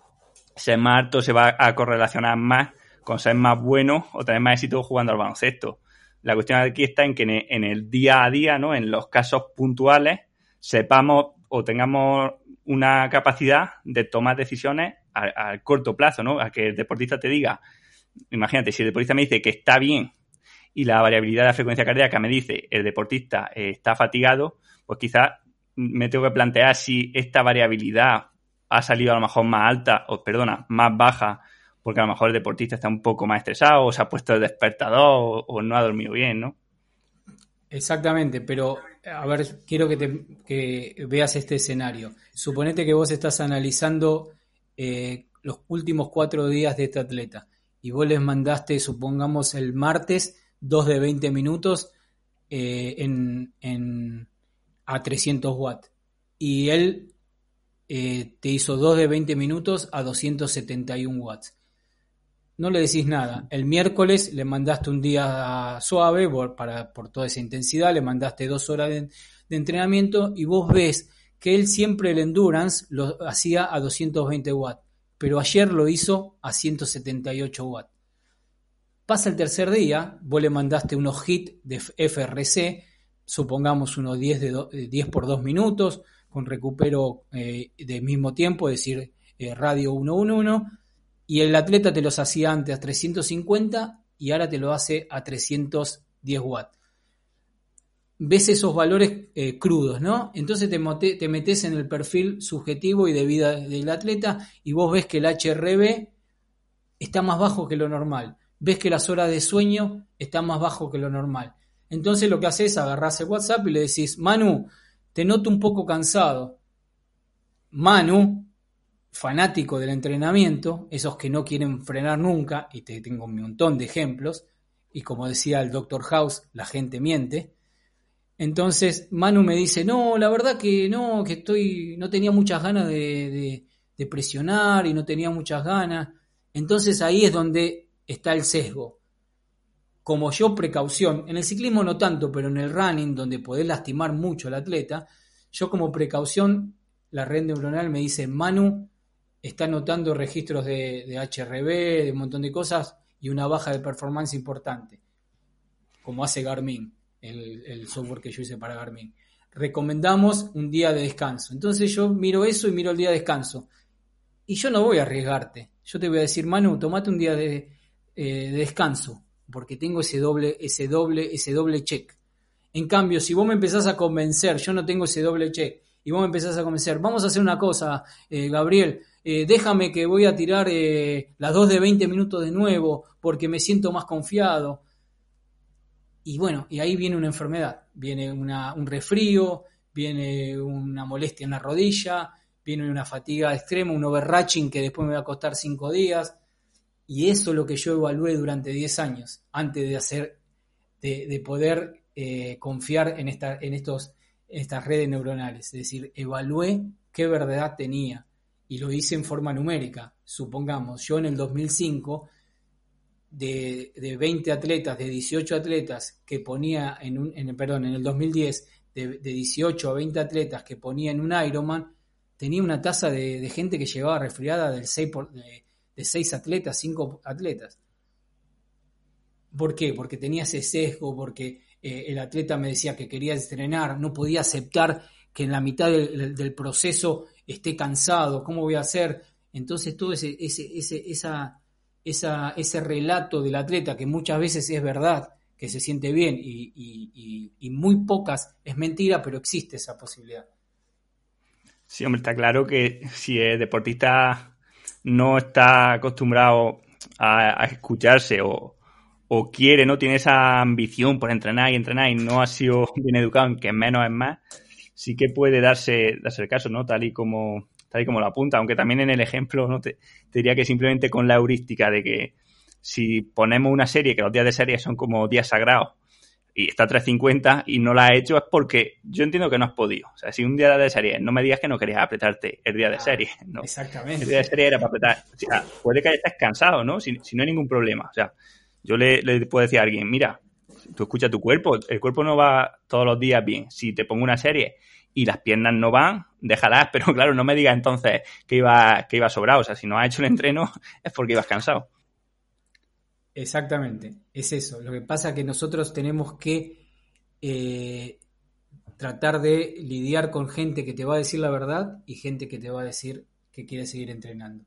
ser más alto se va a correlacionar más con ser más bueno o tener más éxito jugando al baloncesto. La cuestión aquí está en que en el día a día, ¿no? En los casos puntuales, sepamos o tengamos una capacidad de tomar decisiones a, corto plazo, ¿no? A que el deportista te diga, imagínate, si el deportista me dice que está bien y la variabilidad de la frecuencia cardíaca me dice el deportista está fatigado, pues quizás me tengo que plantear si esta variabilidad ha salido a lo mejor más alta, o perdona, más baja porque a lo mejor el deportista está un poco más estresado, o se ha puesto el despertador, o, no ha dormido bien, ¿no? Exactamente, pero a ver, quiero que, te, veas este escenario. Suponete que vos estás analizando eh, los últimos cuatro días de este atleta y vos les mandaste, supongamos, el martes, dos de 20 minutos eh, a 300 watts. Y él eh, te hizo dos de 20 minutos a 271 watts no le decís nada. El miércoles le mandaste un día suave por, por toda esa intensidad, le mandaste dos horas de, entrenamiento y vos ves que él siempre el endurance lo hacía a 220 watts, pero ayer lo hizo a 178 watts. Pasa el tercer día, vos le mandaste unos hits de FRC, supongamos unos 10, de 10 por 2 minutos, con recupero eh, del mismo tiempo, es decir, eh, radio 111 y el atleta te los hacía antes a 350 y ahora te lo hace a 310 watts. Ves esos valores eh, crudos, ¿no? Entonces te, te metes en el perfil subjetivo y de vida del atleta y vos ves que el HRB está más bajo que lo normal. Ves que las horas de sueño están más bajo que lo normal. Entonces lo que haces es agarrarse WhatsApp y le decís, Manu, te noto un poco cansado. Manu, fanático del entrenamiento, esos que no quieren frenar nunca, y te tengo un montón de ejemplos, y como decía el Dr. House, la gente miente. Entonces Manu me dice, no, la verdad que no, que estoy, no tenía muchas ganas de, de presionar y no tenía muchas ganas. Entonces ahí es donde está el sesgo. Como yo precaución, en el ciclismo no tanto, pero en el running, donde podés lastimar mucho al atleta, yo como precaución, la red neuronal me dice, Manu, está notando registros de, HRB, de un montón de cosas y una baja de performance importante, como hace Garmin, el, software que yo hice para Garmin. Recomendamos un día de descanso. Entonces yo miro eso y miro el día de descanso. Y yo no voy a arriesgarte. Yo te voy a decir, Manu, tomate un día de, eh, de descanso, porque tengo ese doble, ese doble, ese doble check. En cambio, si vos me empezás a convencer, yo no tengo ese doble check, y vos me empezás a convencer, vamos a hacer una cosa, eh, Gabriel, eh, déjame que voy a tirar eh, las dos de 20 minutos de nuevo porque me siento más confiado. y bueno, y ahí viene una enfermedad, viene un resfrío, viene una molestia en la rodilla, viene una fatiga extrema, un overratching que después me va a costar cinco días. Y eso es lo que yo evalué durante 10 años, antes de hacer, de, poder eh, confiar en, esta, en, estos, estas redes neuronales. Es decir, evalué qué verdad tenía y lo hice en forma numérica. Supongamos, yo en el 2005, de, de 20 atletas, de 18 atletas que ponía en un, en, perdón, en el 2010, de, de 18 a 20 atletas que ponía en un Ironman, tenía una tasa de, gente que llegaba resfriada del 6 por, de, 6 atletas, 5 atletas. ¿Por qué? Porque tenía ese sesgo, porque eh, el atleta me decía que quería estrenar, no podía aceptar que en la mitad del, proceso esté cansado, ¿cómo voy a hacer? Entonces todo ese, ese, ese, esa, esa, ese relato del atleta, que muchas veces es verdad, que se siente bien y, y muy pocas es mentira, pero existe esa posibilidad. Sí, hombre, está claro que si el deportista no está acostumbrado a, escucharse o, quiere, no tiene esa ambición por entrenar y entrenar y no ha sido bien educado en que menos es más, sí que puede darse, darse el caso, ¿no? Tal y como, tal y como lo apunta, aunque también en el ejemplo, ¿no? Te, te diría que simplemente con la heurística de que si ponemos una serie, que los días de serie son como días sagrados, y está a 350 y no la ha hecho es porque yo entiendo que no has podido. O sea, si un día de serie no me digas que no querías apretarte el día de serie. ¿no? Exactamente. El día de serie era para apretar. O sea, puede que estés cansado, ¿no? Si, no hay ningún problema. O sea, yo le, puedo decir a alguien, mira, tú escuchas tu cuerpo, el cuerpo no va todos los días bien. Si te pongo una serie y las piernas no van, déjalas, pero claro, no me digas entonces que iba, que iba sobrado. O sea, si no has hecho el entreno es porque ibas cansado. Exactamente, es eso. Lo que pasa es que nosotros tenemos que eh, tratar de lidiar con gente que te va a decir la verdad y gente que te va a decir que quiere seguir entrenando.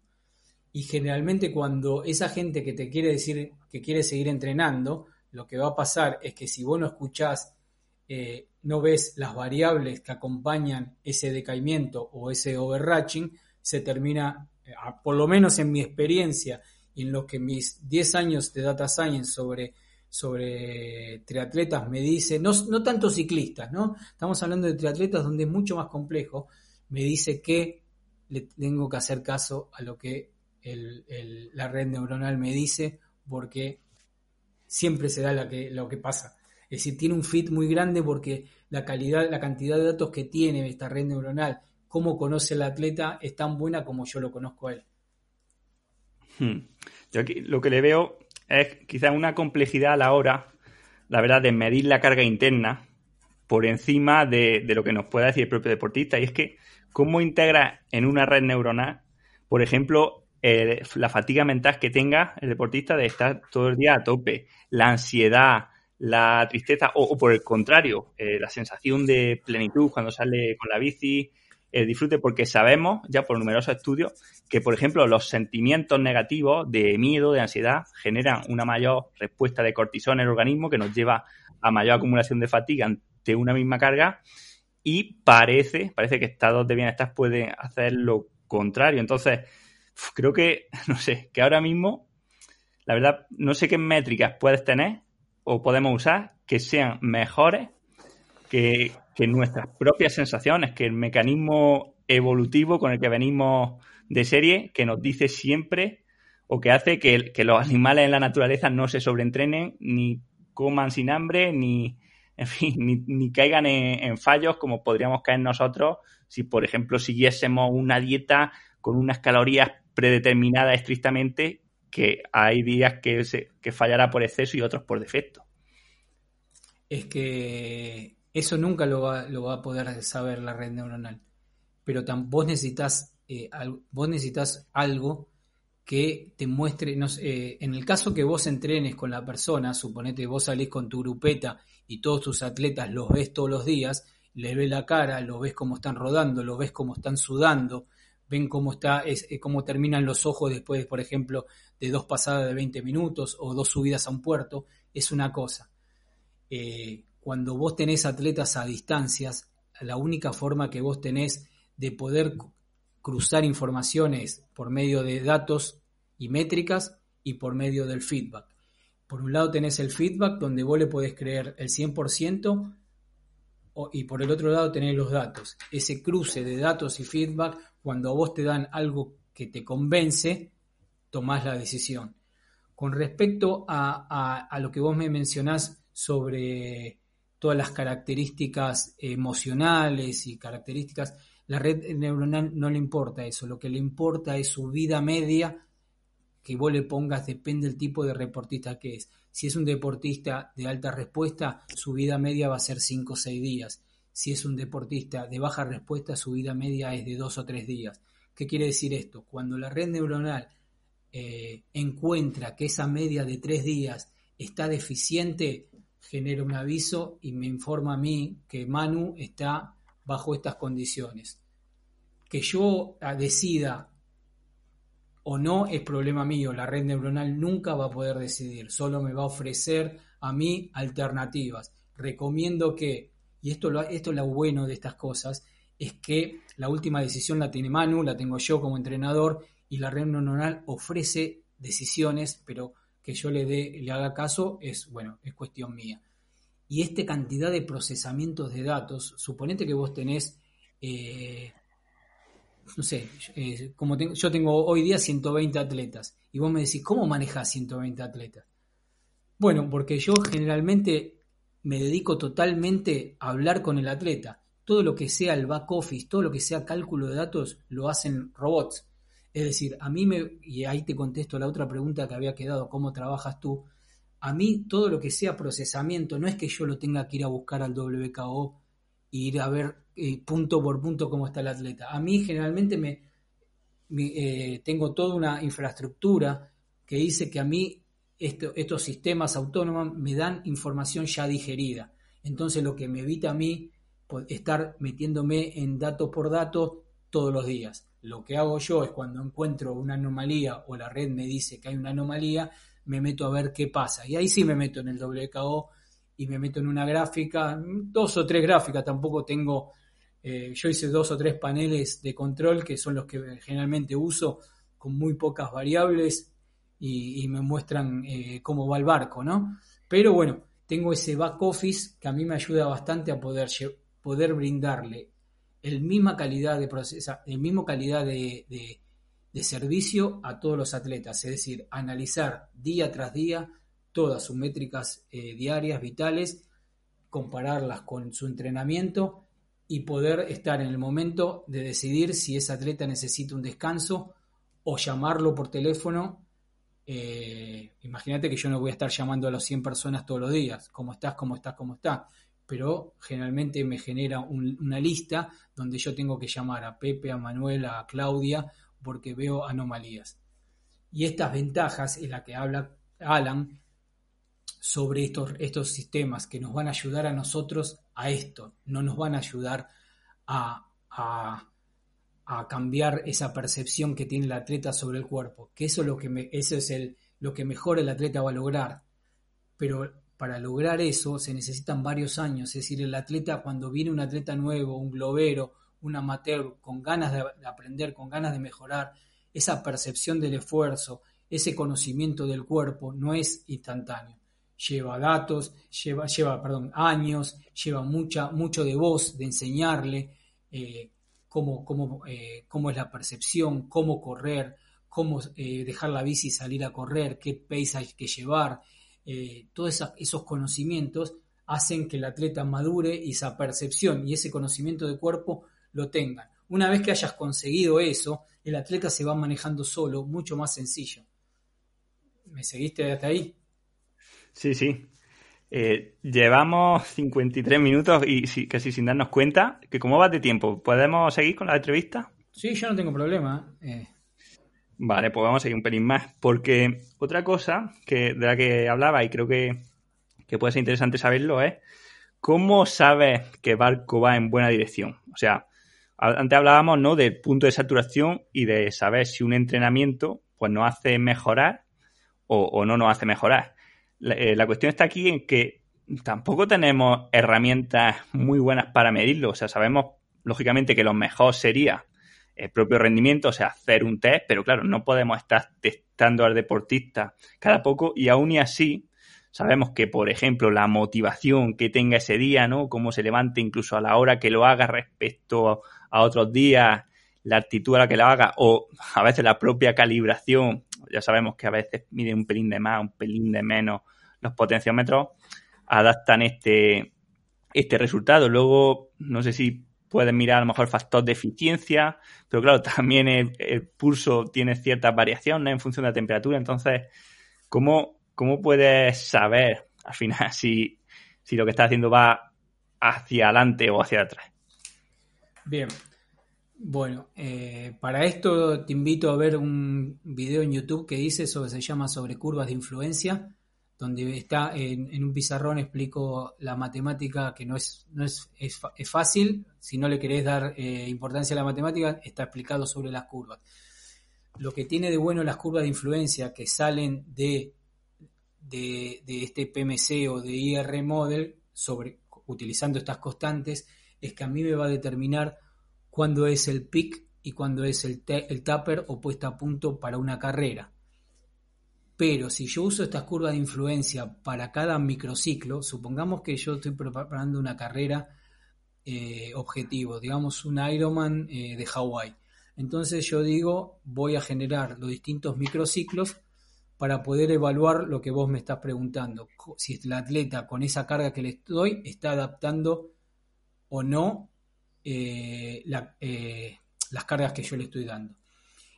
Y generalmente cuando esa gente que te quiere decir que quiere seguir entrenando, lo que va a pasar es que si vos no escuchás, eh, no ves las variables que acompañan ese decaimiento o ese overratching, se termina, eh, por lo menos en mi experiencia, en lo que mis 10 años de data science sobre, sobre triatletas me dice, no, no tanto ciclistas, ¿no? Estamos hablando de triatletas donde es mucho más complejo, me dice que le tengo que hacer caso a lo que la red neuronal me dice porque siempre se da que, lo que pasa. Es decir, tiene un fit muy grande porque la calidad, la cantidad de datos que tiene esta red neuronal, cómo conoce el atleta, es tan buena como yo lo conozco a él. Hmm. Yo aquí lo que le veo es quizás una complejidad a la hora, la verdad, de medir la carga interna por encima de, lo que nos pueda decir el propio deportista. Y es que, ¿cómo integra en una red neuronal, por ejemplo, la fatiga mental que tenga el deportista de estar todo el día a tope, la ansiedad, la tristeza, o, por el contrario, eh, la sensación de plenitud cuando sale con la bici, el disfrute, porque sabemos ya por numerosos estudios que, por ejemplo, los sentimientos negativos de miedo, de ansiedad, generan una mayor respuesta de cortisol en el organismo que nos lleva a mayor acumulación de fatiga ante una misma carga y parece, parece que estados de bienestar pueden hacer lo contrario. Entonces, creo que, no sé, que ahora mismo, la verdad, no sé qué métricas puedes tener o podemos usar que sean mejores que, que nuestras propias sensaciones, que el mecanismo evolutivo con el que venimos de serie, que nos dice siempre o que hace que, los animales en la naturaleza no se sobreentrenen, ni coman sin hambre, ni, en fin, ni, caigan en, fallos como podríamos caer nosotros si, por ejemplo, siguiésemos una dieta con unas calorías predeterminadas estrictamente, que hay días que, fallará por exceso y otros por defecto. Es que eso nunca lo va, a poder saber la red neuronal. Pero vos necesitas, eh, vos necesitas algo que te muestre, eh, en el caso que vos entrenes con la persona, suponete vos salís con tu grupeta y todos tus atletas los ves todos los días, les ves la cara, los ves cómo están rodando, los ves cómo están sudando, ven cómo está, es, eh, cómo terminan los ojos después, por ejemplo, de dos pasadas de 20 minutos o dos subidas a un puerto, es una cosa cuando vos tenés atletas a distancias, la única forma que vos tenés de poder cruzar informaciones por medio de datos y métricas y por medio del feedback. Por un lado tenés el feedback donde vos le podés creer el 100% y por el otro lado tenés los datos. Ese cruce de datos y feedback, cuando a vos te dan algo que te convence, tomás la decisión. Con respecto a, a lo que vos me mencionás sobre todas las características emocionales y características, la red neuronal no le importa eso, lo que le importa es su vida media que vos le pongas, depende del tipo de reportista que es. Si es un deportista de alta respuesta, su vida media va a ser 5 o 6 días. Si es un deportista de baja respuesta, su vida media es de 2 o 3 días. ¿Qué quiere decir esto? Cuando la red neuronal eh, encuentra que esa media de 3 días está deficiente, genera un aviso y me informa a mí que Manu está bajo estas condiciones. Que yo decida o no es problema mío, la red neuronal nunca va a poder decidir, solo me va a ofrecer a mí alternativas. Recomiendo que, y esto, esto es lo bueno de estas cosas, es que la última decisión la tiene Manu, la tengo yo como entrenador, y la red neuronal ofrece decisiones, pero que yo le, dé, le haga caso es, bueno, es cuestión mía. Y esta cantidad de procesamientos de datos, suponete que vos tenés, eh, no sé, eh, como yo tengo hoy día 120 atletas, y vos me decís, ¿cómo manejas 120 atletas? Bueno, porque yo generalmente me dedico totalmente a hablar con el atleta. Todo lo que sea el back office, todo lo que sea cálculo de datos, lo hacen robots. Es decir, a mí me, y ahí te contesto la otra pregunta que había quedado, ¿cómo trabajas tú? A mí todo lo que sea procesamiento, no es que yo lo tenga que ir a buscar al WKO e ir a ver punto por punto cómo está el atleta. A mí generalmente me, eh, tengo toda una infraestructura que dice que a mí estos sistemas autónomos me dan información ya digerida. Entonces lo que me evita a mí pues, estar metiéndome en dato por dato todos los días. Lo que hago yo es cuando encuentro una anomalía o la red me dice que hay una anomalía, me meto a ver qué pasa. Y ahí sí me meto en el WKO y me meto en una gráfica, dos o tres gráficas, tampoco tengo, eh, yo hice dos o tres paneles de control que son los que generalmente uso con muy pocas variables y, me muestran eh, cómo va el barco, ¿no? Pero bueno, tengo ese back office que a mí me ayuda bastante a poder, poder brindarle el misma calidad de procesa, el mismo calidad de, servicio a todos los atletas, es decir, analizar día tras día todas sus métricas eh, diarias vitales, compararlas con su entrenamiento y poder estar en el momento de decidir si ese atleta necesita un descanso o llamarlo por teléfono. Eh, imagínate que yo no voy a estar llamando a las 100 personas todos los días, ¿cómo estás? ¿Cómo estás? ¿Cómo estás? pero generalmente me genera una lista donde yo tengo que llamar a Pepe, a Manuel, a Claudia, porque veo anomalías. Y estas ventajas es la que habla Alan sobre estos, estos sistemas que nos van a ayudar a nosotros a esto, no nos van a ayudar a, cambiar esa percepción que tiene el atleta sobre el cuerpo, que eso es lo que, eso es el, lo que mejor el atleta va a lograr. Pero para lograr eso se necesitan varios años, es decir, el atleta cuando viene un atleta nuevo, un globero, un amateur, con ganas de, aprender, con ganas de mejorar, esa percepción del esfuerzo, ese conocimiento del cuerpo no es instantáneo. Lleva datos, lleva, lleva perdón, años, lleva mucha, mucho de voz, de enseñarle eh, cómo, cómo, eh, cómo, es la percepción, cómo correr, cómo eh, dejar la bici y salir a correr, qué pace hay que llevar, todos esos conocimientos hacen que el atleta madure y esa percepción y ese conocimiento de cuerpo lo tengan. Una vez que hayas conseguido eso, el atleta se va manejando solo, mucho más sencillo. ¿Me seguiste hasta ahí? Sí, sí. Eh, llevamos 53 minutos y casi sin darnos cuenta que cómo va de tiempo. ¿Podemos seguir con la entrevista? Sí, yo no tengo problema. Eh, Vale, pues vamos a ir un pelín más, porque otra cosa que, de la que hablaba y creo que, puede ser interesante saberlo es cómo sabes que barco va en buena dirección. O sea, antes hablábamos ¿no? del punto de saturación y de saber si un entrenamiento pues nos hace mejorar o, no nos hace mejorar. La, eh, la, cuestión está aquí en que tampoco tenemos herramientas muy buenas para medirlo. O sea, sabemos lógicamente que lo mejor sería el propio rendimiento, o sea, hacer un test, pero claro, no podemos estar testando al deportista cada poco y aún y así Sabemos que, por ejemplo, la motivación que tenga ese día, ¿no? Cómo se levante incluso a la hora que lo haga respecto a otros días, la actitud a la que lo haga, o a veces la propia calibración. Ya sabemos que a veces mide un pelín de más, un pelín de menos los potenciómetros, adaptan este, este resultado. Luego, no sé si pueden mirar a lo mejor factor de eficiencia, pero claro, también el, pulso tiene ciertas variaciones en función de la temperatura. Entonces, ¿cómo, cómo puedes saber al final si, si lo que estás haciendo va hacia adelante o hacia atrás? Bien. Bueno, eh, para esto te invito a ver un video en YouTube que hice sobre, se llama sobre curvas de influencia donde está en, un pizarrón explico la matemática que no es, no es, es, fácil, si no le querés dar eh, importancia a la matemática, está explicado sobre las curvas. Lo que tiene de bueno las curvas de influencia que salen de, de, este PMC o de IR Model, sobre, utilizando estas constantes, es que a mí me va a determinar cuándo es el peak y cuándo es el, el taper o puesta a punto para una carrera. Pero si yo uso estas curvas de influencia para cada microciclo, supongamos que yo estoy preparando una carrera eh, objetivo, digamos un Ironman eh, de Hawái. Entonces yo digo, voy a generar los distintos microciclos para poder evaluar lo que vos me estás preguntando. Si el atleta con esa carga que le doy está adaptando o no eh, las cargas que yo le estoy dando.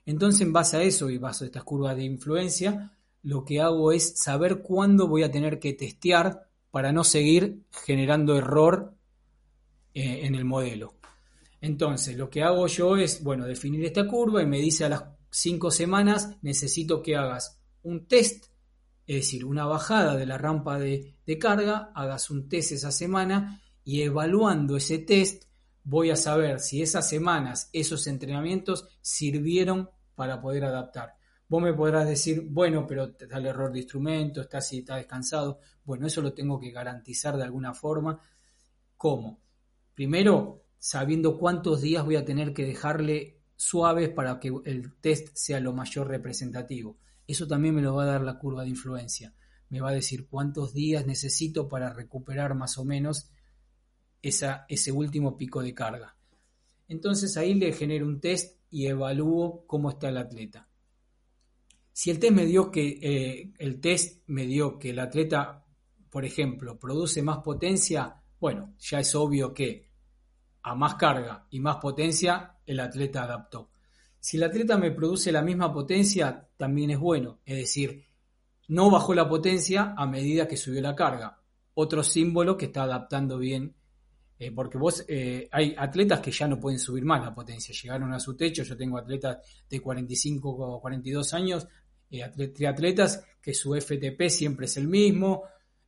Entonces, en base a eso y base a estas curvas de influencia, lo que hago es saber cuándo voy a tener que testear para no seguir generando error eh, en el modelo. Entonces, lo que hago yo es, bueno, definir esta curva y me dice a las cinco semanas necesito que hagas un test, es decir, una bajada de la rampa de carga, hagas un test esa semana y evaluando ese test voy a saber si esas semanas, esos entrenamientos sirvieron para poder adaptar. Vos me podrás decir, bueno, pero da el error de instrumento, está así, está descansado. Bueno, eso lo tengo que garantizar de alguna forma. ¿Cómo? Primero, sabiendo cuántos días voy a tener que dejarle suaves para que el test sea lo mayor representativo. Eso también me lo va a dar la curva de influencia. Me va a decir cuántos días necesito para recuperar más o menos ese último pico de carga. Entonces ahí le genero un test y evalúo cómo está el atleta. Si el test me dio que eh, el test me dio que el atleta, por ejemplo, produce más potencia, bueno, ya es obvio que a más carga y más potencia el atleta adaptó. Si el atleta me produce la misma potencia, también es bueno, es decir, no bajó la potencia a medida que subió la carga. Otro símbolo que está adaptando bien, eh, porque vos eh, hay atletas que ya no pueden subir más la potencia, llegaron a su techo. Yo tengo atletas de 45 o 42 años eh, triatletas que su FTP siempre es el mismo,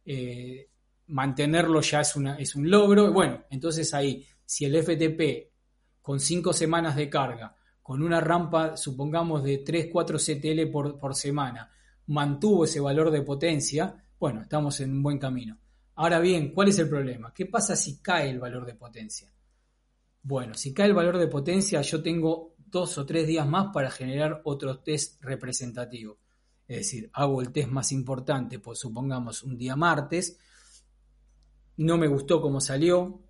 eh, mantenerlo ya es, una, es un logro. Bueno, entonces ahí, si el FTP con 5 semanas de carga, con una rampa, supongamos, de 3-4 CTL por, por semana, mantuvo ese valor de potencia, bueno, estamos en un buen camino. Ahora bien, ¿cuál es el problema? ¿Qué pasa si cae el valor de potencia? Bueno, si cae el valor de potencia, yo tengo dos o tres días más para generar otro test representativo. Es decir, hago el test más importante, pues supongamos un día martes, no me gustó cómo salió.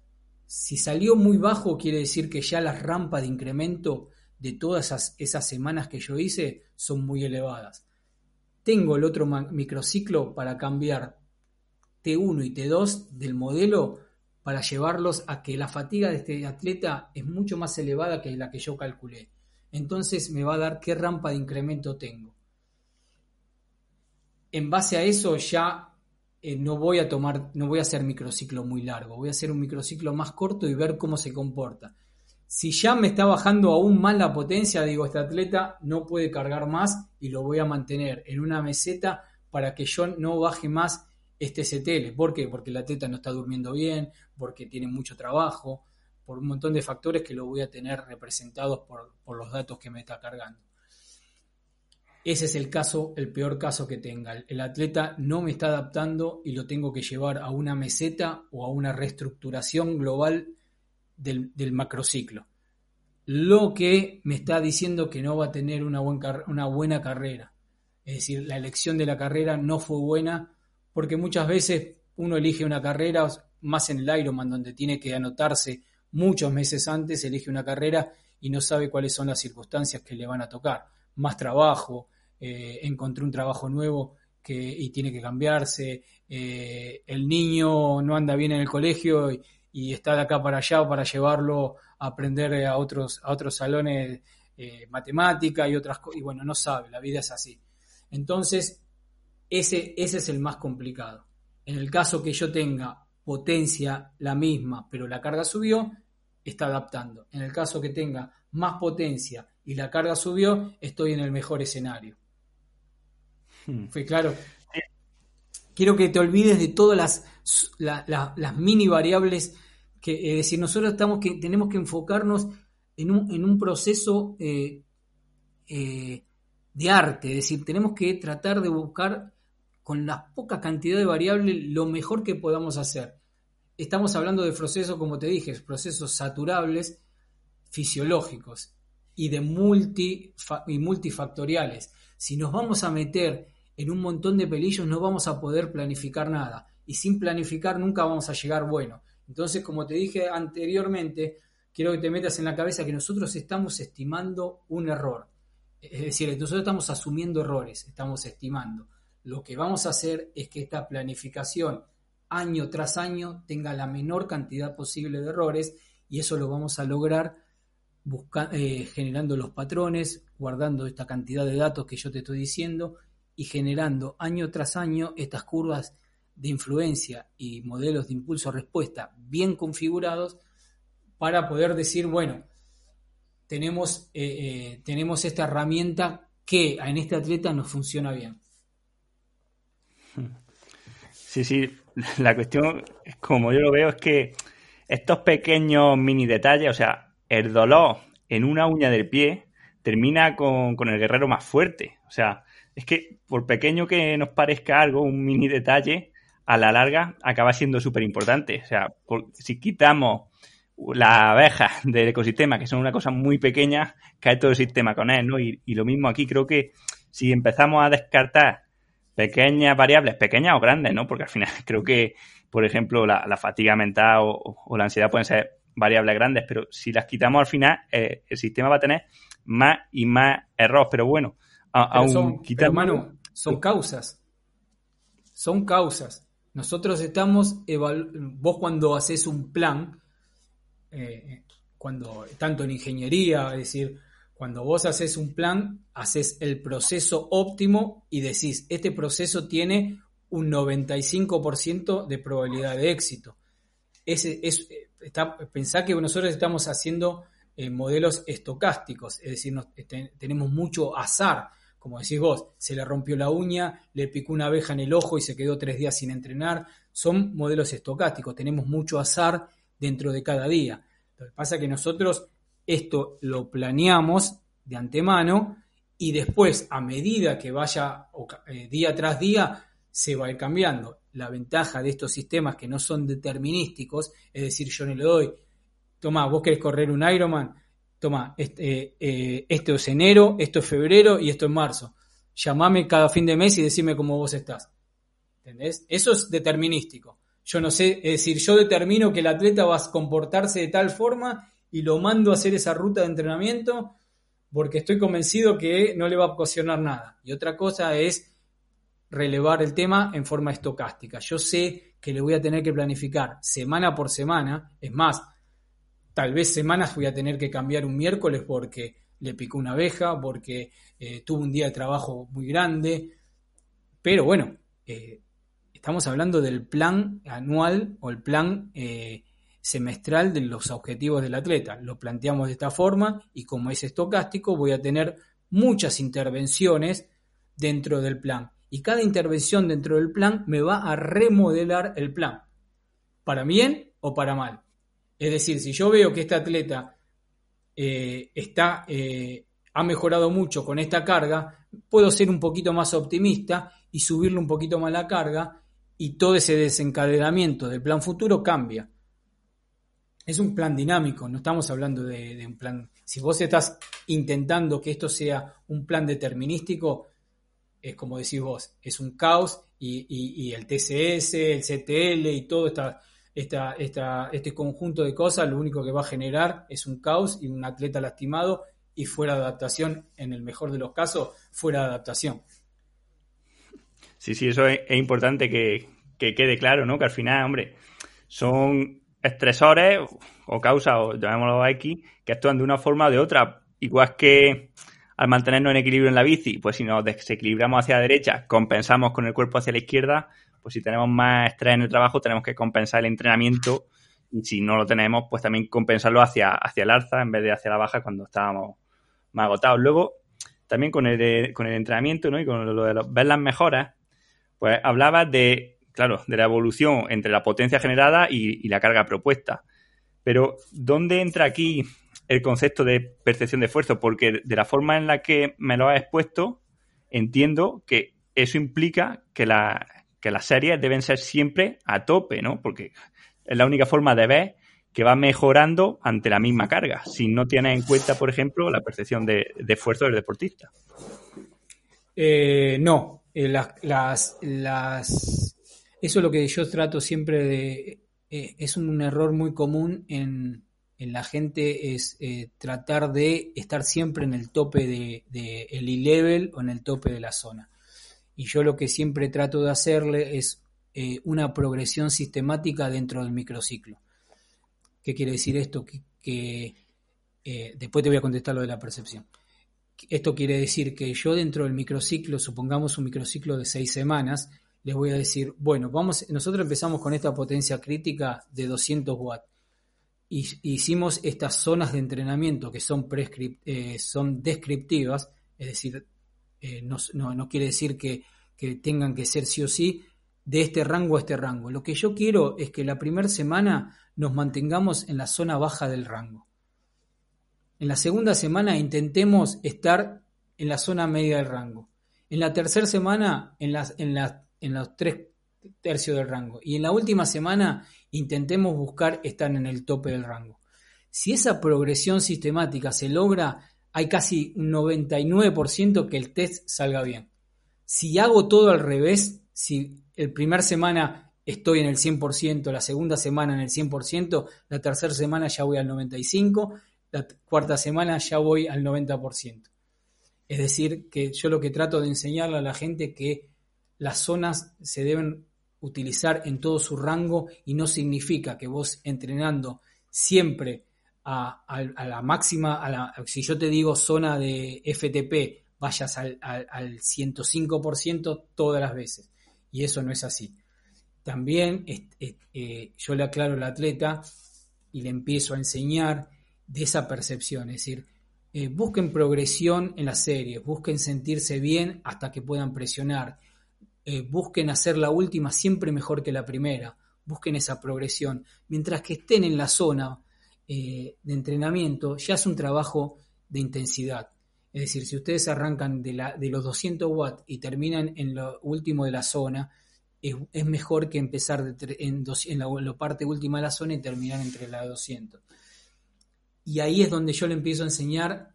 Si salió muy bajo, quiere decir que ya las rampas de incremento de todas esas, esas semanas que yo hice son muy elevadas. Tengo el otro microciclo para cambiar T1 y T2 del modelo para llevarlos a que la fatiga de este atleta es mucho más elevada que la que yo calculé. Entonces me va a dar qué rampa de incremento tengo. En base a eso ya eh, no voy a tomar, no voy a hacer microciclo muy largo, voy a hacer un microciclo más corto y ver cómo se comporta. Si ya me está bajando aún más la potencia, digo, este atleta no puede cargar más y lo voy a mantener en una meseta para que yo no baje más este CTL. ¿Por qué? Porque el atleta no está durmiendo bien, porque tiene mucho trabajo, por un montón de factores que lo voy a tener representados por, los datos que me está cargando. Ese es el caso, el peor caso que tenga. El atleta no me está adaptando y lo tengo que llevar a una meseta o a una reestructuración global del, macrociclo. Lo que me está diciendo que no va a tener una, una buena carrera. Es decir, la elección de la carrera no fue buena porque muchas veces uno elige una carrera, más en el Ironman, donde tiene que anotarse muchos meses antes, elige una carrera y no sabe cuáles son las circunstancias que le van a tocar. Más trabajo, eh, encontré un trabajo nuevo y tiene que cambiarse, eh, el niño no anda bien en el colegio y, está de acá para allá para llevarlo a aprender a otros, a otros salones eh, matemática y otras cosas, y bueno, no sabe, la vida es así. Entonces, ese, ese es el más complicado. En el caso que yo tenga potencia la misma, pero la carga subió, está adaptando. En el caso que tenga más potencia y la carga subió, estoy en el mejor escenario. Hmm. ¿Fue claro? Quiero que te olvides de todas las, las mini variables que, es decir, nosotros estamos que, tenemos que enfocarnos en un, en un proceso eh, eh, de arte, es decir, tenemos que tratar de buscar con la poca cantidad de variables lo mejor que podamos hacer. Estamos hablando de procesos, como te dije, procesos saturables fisiológicos y de y multifactoriales. Si nos vamos a meter en un montón de pelillos no vamos a poder planificar nada y sin planificar nunca vamos a llegar bueno. Entonces, como te dije anteriormente, quiero que te metas en la cabeza que nosotros estamos estimando un error. Es decir, nosotros estamos asumiendo errores, estamos estimando. Lo que vamos a hacer es que esta planificación año tras año tenga la menor cantidad posible de errores y eso lo vamos a lograr eh, generando los patrones, guardando esta cantidad de datos que yo te estoy diciendo y generando año tras año estas curvas de influencia y modelos de impulso-respuesta bien configurados para poder decir, bueno, tenemos, eh, eh, tenemos esta herramienta que en este atleta nos funciona bien. Sí, sí, la cuestión, como yo lo veo, es que estos pequeños mini detalles, o sea, el dolor en una uña del pie termina con, con el guerrero más fuerte. O sea, es que por pequeño que nos parezca algo, un mini detalle, a la larga acaba siendo súper importante. O sea, si quitamos la abeja del ecosistema, que son una cosa muy pequeña, cae todo el sistema con él, ¿no? Y, lo mismo aquí, creo que si empezamos a descartar pequeñas variables, pequeñas o grandes, ¿no? Porque al final creo que, por ejemplo, la, fatiga mental o, la ansiedad pueden ser variables grandes, pero si las quitamos al final, eh, el sistema va a tener más y más errores. Pero bueno, son, son causas. Son causas. Nosotros estamos, vos cuando haces un plan, eh, cuando tanto en ingeniería, es decir, cuando vos haces un plan, haces el proceso óptimo y decís, este proceso tiene un 95% de probabilidad de éxito. Ese, es, está, pensá que nosotros estamos haciendo eh, modelos estocásticos, es decir, tenemos mucho azar como decís vos, se le rompió la uña, le picó una abeja en el ojo y se quedó tres días sin entrenar. Son modelos estocásticos, tenemos mucho azar dentro de cada día. Lo que pasa es que nosotros esto lo planeamos de antemano y después, a medida que vaya eh, día tras día, se va a ir cambiando. La ventaja de estos sistemas que no son determinísticos, es decir, yo no le doy, toma, vos querés correr un Ironman, toma, este, eh, esto es enero, esto es febrero y esto es marzo. Llamame cada fin de mes y decime cómo vos estás. ¿Entendés? Eso es determinístico. Yo no sé, es decir, yo determino que el atleta va a comportarse de tal forma y lo mando a hacer esa ruta de entrenamiento porque estoy convencido que no le va a ocasionar nada. Y otra cosa es relevar el tema en forma estocástica. Yo sé que le voy a tener que planificar semana por semana, es más, tal vez semanas voy a tener que cambiar un miércoles porque le picó una abeja, porque eh, tuvo un día de trabajo muy grande. Pero bueno, eh, estamos hablando del plan anual o el plan eh, semestral de los objetivos del atleta. Lo planteamos de esta forma y como es estocástico voy a tener muchas intervenciones dentro del plan. Y cada intervención dentro del plan me va a remodelar el plan, para bien o para mal. Es decir, si yo veo que este atleta eh, está, eh, ha mejorado mucho con esta carga, puedo ser un poquito más optimista y subirle un poquito más la carga y todo ese desencadenamiento del plan futuro cambia. Es un plan dinámico, no estamos hablando de, un plan. Si vos estás intentando que esto sea un plan determinístico, es como decís vos, es un caos y, el TCS, el CTL y todo este conjunto de cosas lo único que va a generar es un caos y un atleta lastimado y fuera de adaptación, en el mejor de los casos, fuera de adaptación. Sí, sí, eso es, importante que, quede claro, ¿no? Que al final, hombre, son estresores o causas, o llamémoslo X, que actúan de una forma o de otra. Igual que al mantenernos en equilibrio en la bici, pues si nos desequilibramos hacia la derecha, compensamos con el cuerpo hacia la izquierda, pues si tenemos más estrés en el trabajo, tenemos que compensar el entrenamiento y si no lo tenemos, pues también compensarlo hacia, hacia el alza en vez de hacia la baja cuando estábamos más agotados. Luego, también con el, con el entrenamiento ¿no? y con lo de ver las mejoras, pues hablaba de, claro, de la evolución entre la potencia generada y, la carga propuesta. Pero, ¿dónde entra aquí el concepto de percepción de esfuerzo, porque de la forma en la que me lo has expuesto, entiendo que eso implica que, la, que las series deben ser siempre a tope, ¿no? Porque es la única forma de ver que va mejorando ante la misma carga, si no tienes en cuenta, por ejemplo, la percepción de, esfuerzo del deportista. Eh, no, eh, las, las, eso es lo que yo trato siempre de... Eh, es un error muy común en, en la gente es eh, tratar de estar siempre en el tope del de, el e-level o en el tope de la zona. Y yo lo que siempre trato de hacerle es eh, una progresión sistemática dentro del microciclo. ¿Qué quiere decir esto? Que, después te voy a contestar lo de la percepción. Esto quiere decir que yo dentro del microciclo, supongamos un microciclo de seis semanas, les voy a decir, bueno, vamos, nosotros empezamos con esta potencia crítica de 200 watts hicimos estas zonas de entrenamiento que son, eh, son descriptivas, es decir, eh, no, quiere decir que, tengan que ser sí o sí de este rango a este rango. Lo que yo quiero es que la primera semana nos mantengamos en la zona baja del rango. En la segunda semana intentemos estar en la zona media del rango. En la tercera semana en, las, en, en los tres tercios del rango. Y en la última semana intentemos buscar estar en el tope del rango. Si esa progresión sistemática se logra, hay casi un 99% que el test salga bien. Si hago todo al revés, si el primer semana estoy en el 100%, la segunda semana en el 100%, la tercera semana ya voy al 95%, la cuarta semana ya voy al 90%. Es decir, que yo lo que trato de enseñarle a la gente que las zonas se deben utilizar en todo su rango y no significa que vos entrenando siempre a, la máxima, a si yo te digo zona de FTP, vayas al, 105% todas las veces. Y eso no es así. También eh, yo le aclaro al atleta y le empiezo a enseñar de esa percepción, es decir, eh, busquen progresión en las series, busquen sentirse bien hasta que puedan presionar, eh, busquen hacer la última siempre mejor que la primera, busquen esa progresión, mientras que estén en la zona eh, de entrenamiento, ya es un trabajo de intensidad. Es decir, si ustedes arrancan de, la, de los 200 watts y terminan en lo último de la zona, es, mejor que empezar en, la, parte última de la zona y terminar entre la 200. Y ahí es donde yo le empiezo a enseñar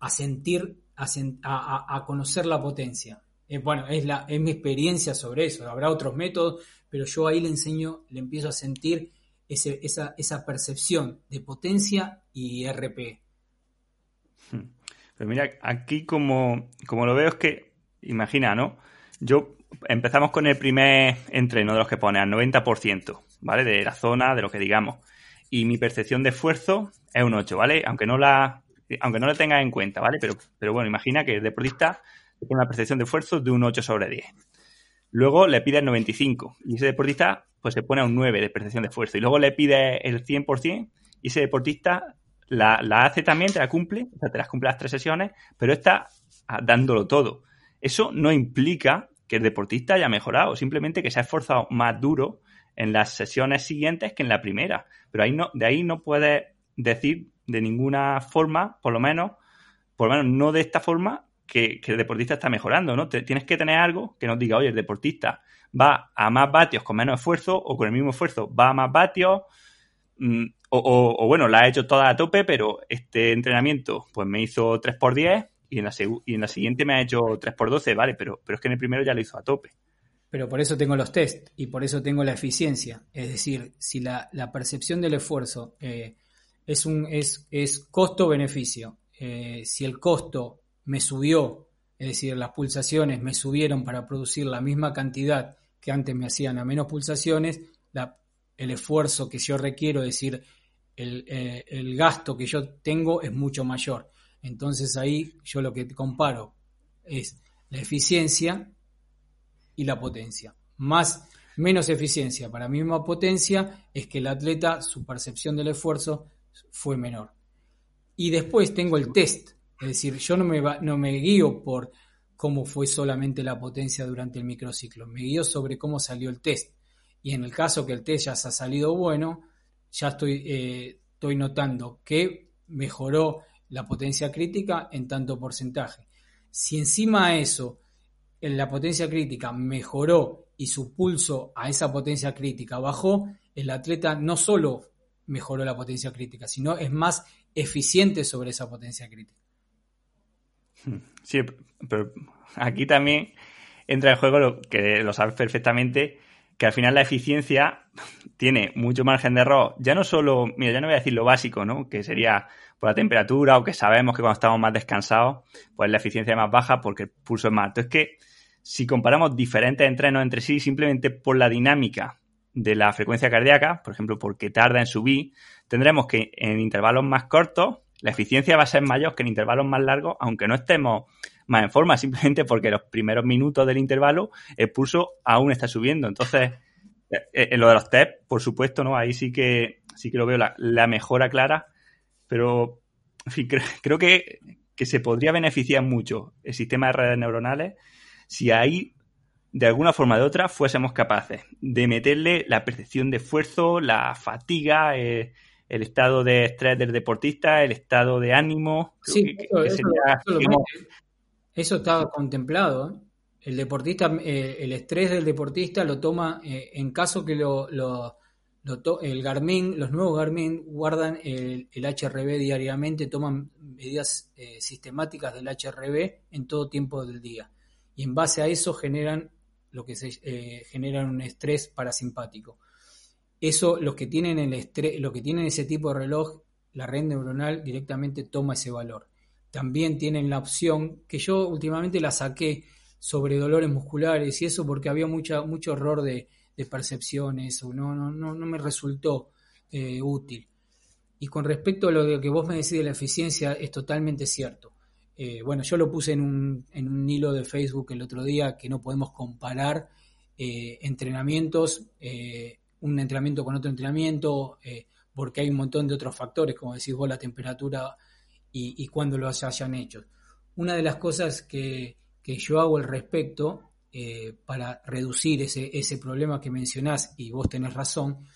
a sentir, a conocer la potencia. Eh, bueno, es, la, es mi experiencia sobre eso. Habrá otros métodos, pero yo ahí le enseño, le empiezo a sentir esa, esa percepción de potencia y RP. Hmm. Pero mira, aquí como, como lo veo es que, imagina, ¿no? Yo empezamos con el primer entreno de los que pone al 90%, ¿vale? De la zona, de lo que digamos. Y mi percepción de esfuerzo es un 8, ¿vale? Aunque no la, aunque no la tengas en cuenta, ¿vale? Pero, pero bueno, imagina que el deportista tiene una percepción de esfuerzo de un 8 sobre 10. Luego le pide el 95 y ese deportista pues se pone a un 9 de percepción de esfuerzo. Y luego le pide el 100% y ese deportista la, hace también, te la cumple, o sea, te las cumple las tres sesiones, pero está dándolo todo. Eso no implica que el deportista haya mejorado, simplemente que se ha esforzado más duro en las sesiones siguientes que en la primera. Pero ahí no, de ahí no puedes decir de ninguna forma, por lo menos, por lo menos no de esta forma, que, el deportista está mejorando, ¿no? tienes que tener algo que nos diga, oye, el deportista va a más vatios con menos esfuerzo o con el mismo esfuerzo va a más vatios mm, o, bueno, la ha hecho toda a tope, pero este entrenamiento pues me hizo 3x10 y en la, y en la siguiente me ha hecho 3x12, vale, pero, pero es que en el primero ya lo hizo a tope. Pero por eso tengo los test y por eso tengo la eficiencia. Es decir, si la, percepción del esfuerzo eh, es, un, es, es costo-beneficio, eh, si el costo me subió, es decir, las pulsaciones me subieron para producir la misma cantidad que antes me hacían a menos pulsaciones, el esfuerzo que yo requiero, es decir, el, eh, el gasto que yo tengo es mucho mayor. Entonces ahí yo lo que comparo es la eficiencia y la potencia. Más, menos eficiencia para misma potencia es que el atleta, su percepción del esfuerzo fue menor. Y después tengo el test, es decir, yo no me, guío por cómo fue solamente la potencia durante el microciclo, me guío sobre cómo salió el test. Y en el caso que el test ya se ha salido bueno, ya estoy, eh, estoy notando que mejoró la potencia crítica en tanto porcentaje. Si encima de eso la potencia crítica mejoró y su pulso a esa potencia crítica bajó, el atleta no solo mejoró la potencia crítica, sino es más eficiente sobre esa potencia crítica. Sí, pero aquí también entra en juego lo que lo sabes perfectamente, que al final la eficiencia tiene mucho margen de error. Ya no solo, mira, ya no voy a decir lo básico, ¿no? Que sería por la temperatura o que sabemos que cuando estamos más descansados, pues la eficiencia es más baja porque el pulso es más alto. Es que si comparamos diferentes entrenos entre sí, simplemente por la dinámica de la frecuencia cardíaca, por ejemplo, porque tarda en subir, tendremos que en intervalos más cortos la eficiencia va a ser mayor que en intervalos más largos, aunque no estemos más en forma, simplemente porque los primeros minutos del intervalo el pulso aún está subiendo. Entonces, eh, en lo de los test, por supuesto, ¿no? Ahí sí que sí que lo veo la, mejora clara, pero en fin, creo, que, que se podría beneficiar mucho el sistema de redes neuronales si ahí, de alguna forma de otra, fuésemos capaces de meterle la percepción de esfuerzo, la fatiga, eh, el estado de estrés del deportista, el estado de ánimo. Sí, eso, está contemplado. ¿eh? El deportista, eh, el estrés del deportista lo toma en caso que lo, el Garmin, los nuevos Garmin guardan el, el HRB diariamente, toman medidas sistemáticas del HRB en todo tiempo del día y en base a eso generan lo que se eh, generan un estrés parasimpático. Eso, los que tienen el estrés, lo que tienen ese tipo de reloj, la red neuronal directamente toma ese valor. También tienen la opción que yo últimamente la saqué sobre dolores musculares y eso porque había mucha, mucho error de, percepciones o no, no, no, no me resultó eh, útil. Y con respecto a lo que vos me decís de la eficiencia, es totalmente cierto. Eh, bueno, yo lo puse en un, en un, hilo de Facebook el otro día que no podemos comparar eh, entrenamientos, un entrenamiento con otro entrenamiento, porque hay un montón de otros factores, como decís vos, la temperatura y, y cuándo lo hayan hecho. Una de las cosas que, yo hago al respecto para reducir ese, ese problema que mencionás, y vos tenés razón,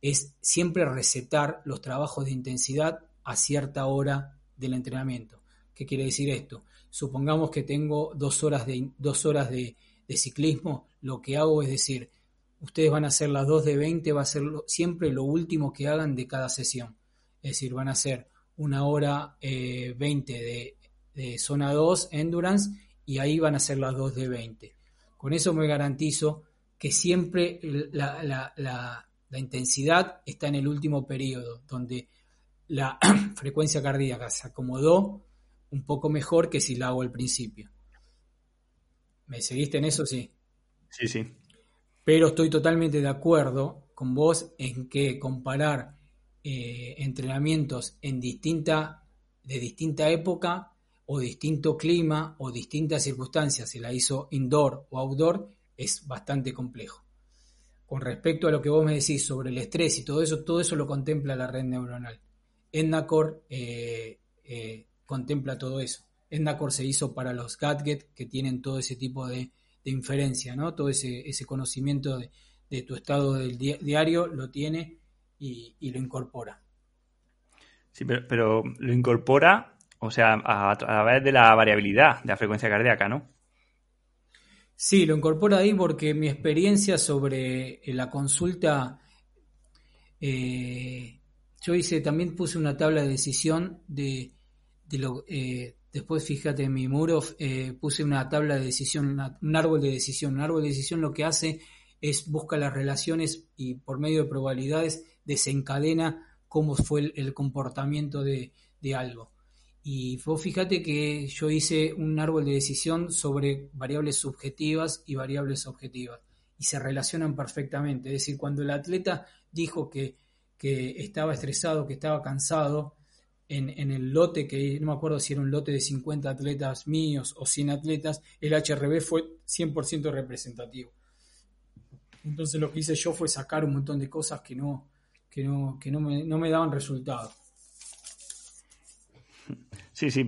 es siempre recetar los trabajos de intensidad a cierta hora del entrenamiento. ¿Qué quiere decir esto? Supongamos que tengo dos horas de, dos horas de, ciclismo, lo que hago es decir, ustedes van a hacer las dos de 20, va a ser siempre lo último que hagan de cada sesión. Es decir, van a hacer una hora 20 eh, de, zona 2, endurance, y ahí van a ser las dos de 20. Con eso me garantizo que siempre la, la intensidad está en el último periodo, donde la frecuencia cardíaca se acomodó un poco mejor que si la hago al principio. ¿Me seguiste en eso? Sí. Sí, sí. Pero estoy totalmente de acuerdo con vos en que comparar eh, entrenamientos en distinta, de distinta época o distinto clima o distintas circunstancias, si la hizo indoor o outdoor, es bastante complejo. Con respecto a lo que vos me decís sobre el estrés y todo eso, todo eso lo contempla la red neuronal. Endacor eh, eh, contempla todo eso. Endacor se hizo para los gadgets que tienen todo ese tipo de, inferencia, ¿no? Todo ese, ese conocimiento de, tu estado del diario lo tiene y, lo incorpora. Sí, pero, lo incorpora, o sea, a, través de la variabilidad de la frecuencia cardíaca, ¿no? Sí, lo incorpora ahí porque mi experiencia sobre eh, la consulta, eh, yo hice, también puse una tabla de decisión de, de lo, eh, Después, fíjate, en mi muro eh, puse una tabla de decisión, un árbol de decisión. Un árbol de decisión lo que hace es busca las relaciones y por medio de probabilidades desencadena cómo fue el, comportamiento de, algo. Y vos fíjate que yo hice un árbol de decisión sobre variables subjetivas y variables objetivas y se relacionan perfectamente. Es decir, cuando el atleta dijo que, que estaba estresado, que estaba cansado, en, el lote, que no me acuerdo si era un lote de 50 atletas míos o 100 atletas, el HRB fue 100% representativo. Entonces lo que hice yo fue sacar un montón de cosas que no, que no, que no, me, no me daban resultado. Sí, sí.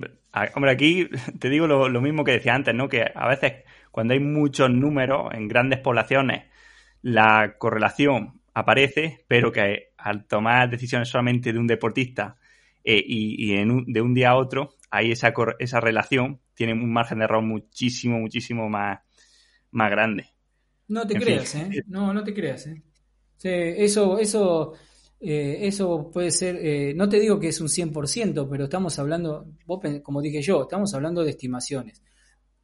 Hombre, aquí te digo lo, lo, mismo que decía antes, ¿no? Que a veces cuando hay muchos números en grandes poblaciones, la correlación aparece, pero que al tomar decisiones solamente de un deportista eh, y, y en de un día a otro, ahí esa, esa relación tiene un margen de error muchísimo, muchísimo más, más grande. No te creas, ¿eh? No, no te creas, ¿eh? eso, eso, eh, eso puede ser, eh, no te digo que es un 100%, pero estamos hablando, vos, como dije yo, estamos hablando de estimaciones.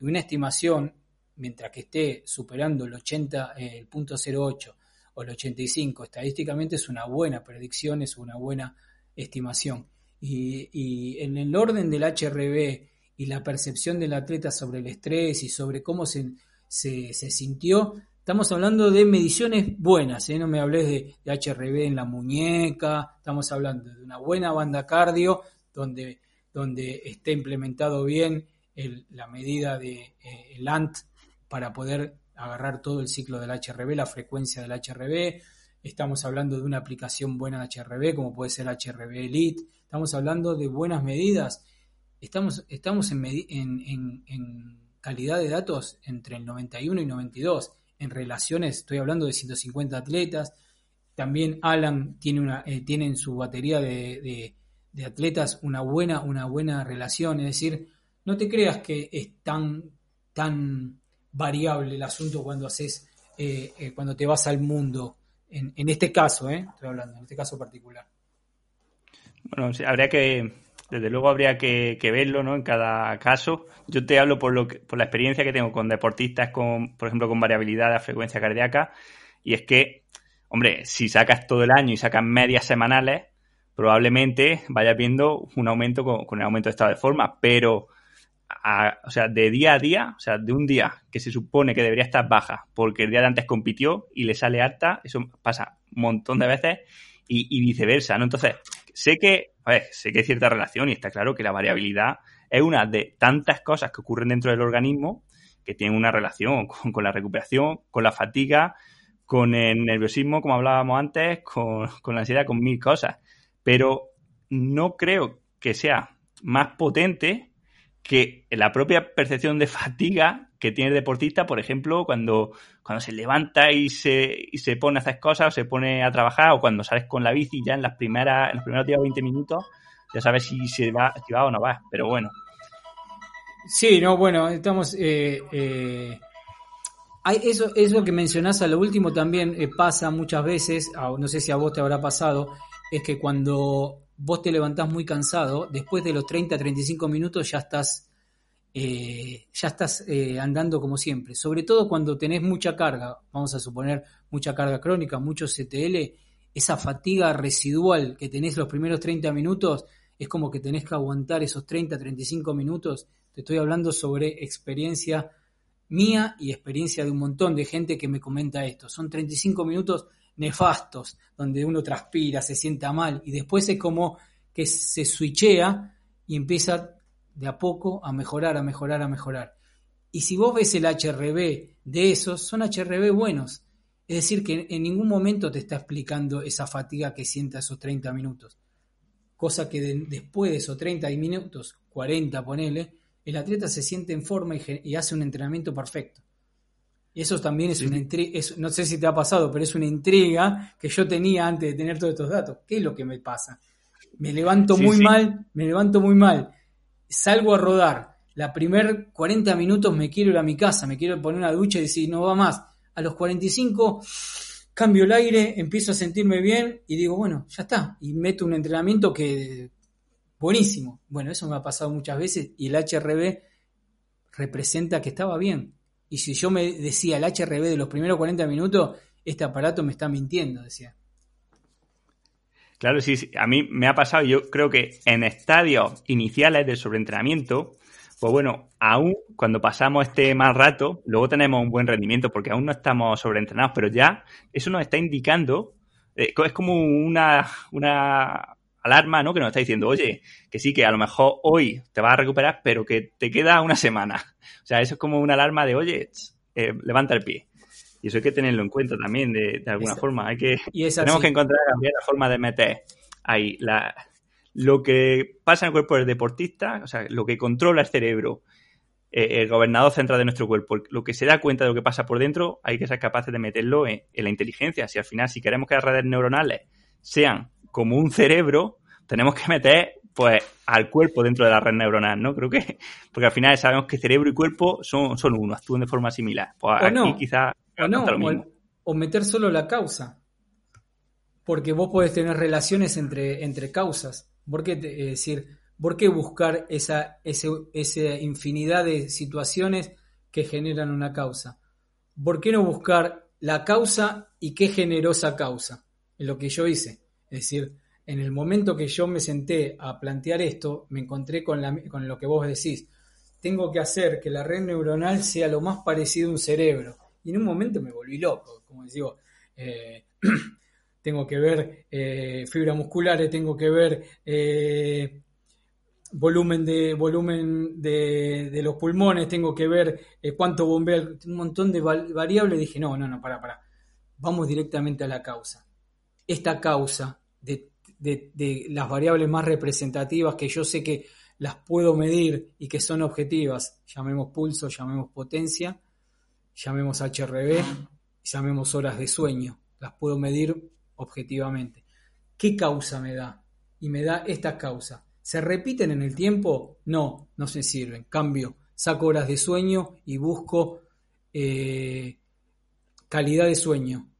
Una estimación, mientras que esté superando el 80, el punto 08 o el 85, estadísticamente es una buena predicción, es una buena estimación. Y, en el orden del HRB y la percepción del atleta sobre el estrés y sobre cómo se, se, sintió, Estamos hablando de mediciones buenas, ¿eh? no me hables de, HRB en la muñeca, estamos hablando de una buena banda cardio donde, donde esté implementado bien la medida de eh, el ANT para poder agarrar todo el ciclo del HRB, la frecuencia del HRB. Estamos hablando de una aplicación buena de HRB, como puede ser HRB Elite. Estamos hablando de buenas medidas. Estamos, estamos en, en, en calidad de datos entre el 91 y 92 en relaciones, estoy hablando de 150 atletas. También Alan tiene, una, eh, tiene en su batería de, atletas una buena, una buena relación. Es decir, no te creas que es tan, tan variable el asunto cuando haces, eh, eh, cuando te vas al mundo. En, en este caso, estoy hablando, en este caso particular. Bueno, sí, habría que, desde luego habría que, verlo ¿no? en cada caso. Yo te hablo por, lo por la experiencia que tengo con deportistas, con, por ejemplo, con variabilidad de frecuencia cardíaca, y es que, hombre, si sacas todo el año y sacas medias semanales, probablemente vayas viendo un aumento con, el aumento de estado de forma, pero, o sea, de día a día, o sea, de un día que se supone que debería estar baja porque el día de antes compitió y le sale alta, eso pasa un montón de veces y viceversa, ¿no? Entonces, sé que sé que hay cierta relación y está claro que la variabilidad es una de tantas cosas que ocurren dentro del organismo que tienen una relación con, la recuperación, con la fatiga, con el nerviosismo, como hablábamos antes, con, la ansiedad, con mil cosas. Pero no creo que sea más potente que la propia percepción de fatiga que tiene el deportista, por ejemplo, cuando, cuando se levanta y se, y se pone a hacer cosas o se pone a trabajar o cuando sales con la bici ya en las primeras, en los primeros 10 o 20 minutos, ya sabes si se va, si va o no va, pero bueno. Sí, no, bueno, estamos... Eh, eh, eso, eso que mencionás a lo último también eh, pasa muchas veces, no sé si a vos te habrá pasado, es que cuando vos te levantás muy cansado, después de los 30, 35 minutos ya estás eh, ya estás eh, andando como siempre. Sobre todo cuando tenés mucha carga, vamos a suponer mucha carga crónica, mucho CTL, esa fatiga residual que tenés los primeros 30 minutos, es como que tenés que aguantar esos 30, 35 minutos. Te estoy hablando sobre experiencia mía y experiencia de un montón de gente que me comenta esto. Son 35 minutos nefastos, donde uno transpira, se sienta mal y después es como que se switchea y empieza de a poco a mejorar, a mejorar, a mejorar. Y si vos ves el HRB de esos, son HRB buenos. Es decir, que en ningún momento te está explicando esa fatiga que sienta esos 30 minutos. Cosa que después de esos 30 minutos, 40 ponele, el atleta se siente en forma y, hace un entrenamiento perfecto. Y eso también es una intriga, no sé si te ha pasado, pero es una intriga que yo tenía antes de tener todos estos datos. ¿Qué es lo que me pasa? Me levanto muy mal, me levanto muy mal salgo a rodar, la primer 40 minutos me quiero ir a mi casa, me quiero poner una ducha y decir, no va más. A los 45 cambio el aire, empiezo a sentirme bien y digo, bueno, ya está. Y meto un entrenamiento que buenísimo. Bueno, eso me ha pasado muchas veces y el HRB representa que estaba bien. Y si yo me decía el HRB de los primeros 40 minutos, este aparato me está mintiendo, decía. Claro, sí, sí, a mí me ha pasado, yo creo que en estadios iniciales del sobreentrenamiento, pues bueno, aún cuando pasamos este mal rato, luego tenemos un buen rendimiento porque aún no estamos sobreentrenados, pero ya eso nos está indicando, eh, es como una, una alarma, ¿no? Que nos está diciendo, oye, que sí, que a lo mejor hoy te vas a recuperar, pero que te queda una semana. O sea, eso es como una alarma de, oye, eh, levanta el pie. Y eso hay que tenerlo en cuenta también, de, alguna forma. Hay que, tenemos que encontrar también la forma de meter ahí la, lo que pasa en el cuerpo del deportista, o sea, lo que controla el cerebro, eh, el gobernador central de nuestro cuerpo, lo que se da cuenta de lo que pasa por dentro, hay que ser capaces de meterlo en, en la inteligencia. Si al final, si queremos que las redes neuronales sean como un cerebro, tenemos que meter pues al cuerpo dentro de la red neuronal, ¿no? Creo que, porque al final sabemos que cerebro y cuerpo son, son uno, actúan de forma similar. Pues o no, quizás o, no, o, meter solo la causa. Porque vos podés tener relaciones entre, entre causas. ¿Por qué decir, por qué buscar esa, esa infinidad de situaciones que generan una causa? ¿Por qué no buscar la causa y qué generó esa causa? Es lo que yo hice. Es decir, en el momento que yo me senté a plantear esto, me encontré con, con lo que vos decís. Tengo que hacer que la red neuronal sea lo más parecido a un cerebro. Y en un momento me volví loco, como digo, eh, tengo que ver eh, fibras musculares, tengo que ver eh, volumen de volumen de, los pulmones, tengo que ver cuánto bombea, un montón de variables. Dije, no, no, no, para, para. Vamos directamente a la causa. Esta causa de, las variables más representativas que yo sé que las puedo medir y que son objetivas, llamemos pulso, llamemos potencia, llamemos HRB, llamemos horas de sueño, las puedo medir objetivamente. ¿Qué causa me da? Y me da esta causa. ¿Se repiten en el tiempo? No, no se sirven. Cambio, saco horas de sueño y busco eh, calidad de sueño.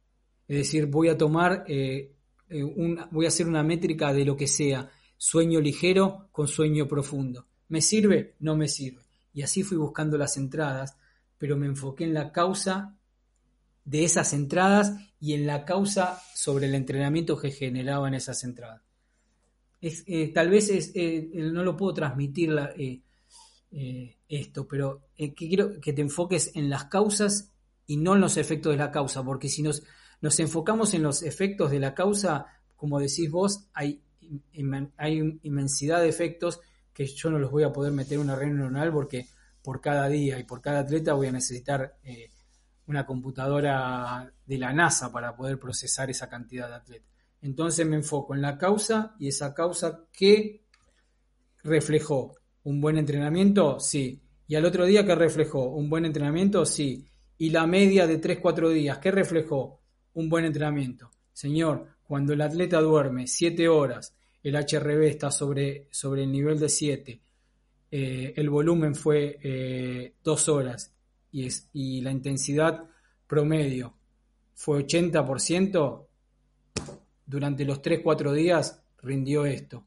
Es decir, voy a tomar eh, eh, voy a hacer una métrica de lo que sea, sueño ligero con sueño profundo. ¿Me sirve? No me sirve. Y así fui buscando las entradas, pero me enfoqué en la causa de esas entradas y en la causa sobre el entrenamiento que generaban esas entradas. Eh, tal vez es, eh, no lo puedo transmitir esto, pero que quiero que te enfoques en las causas y no en los efectos de la causa, porque si nos, nos enfocamos en los efectos de la causa, como decís vos, hay, hay inmensidad de efectos que yo no los voy a poder meter en una red neuronal porque por cada día y por cada atleta voy a necesitar eh, una computadora de la NASA para poder procesar esa cantidad de atletas. Entonces me enfoco en la causa y esa causa que reflejó un buen entrenamiento, sí. Y al otro día que reflejó un buen entrenamiento, sí. Y la media de 3-4 días, ¿qué reflejó? un buen entrenamiento. Señor, cuando el atleta duerme 7 horas, el HRB está sobre, sobre el nivel de 7, eh, el volumen fue 2 eh, horas y, es, y la intensidad promedio fue 80%, durante los 3-4 días rindió esto.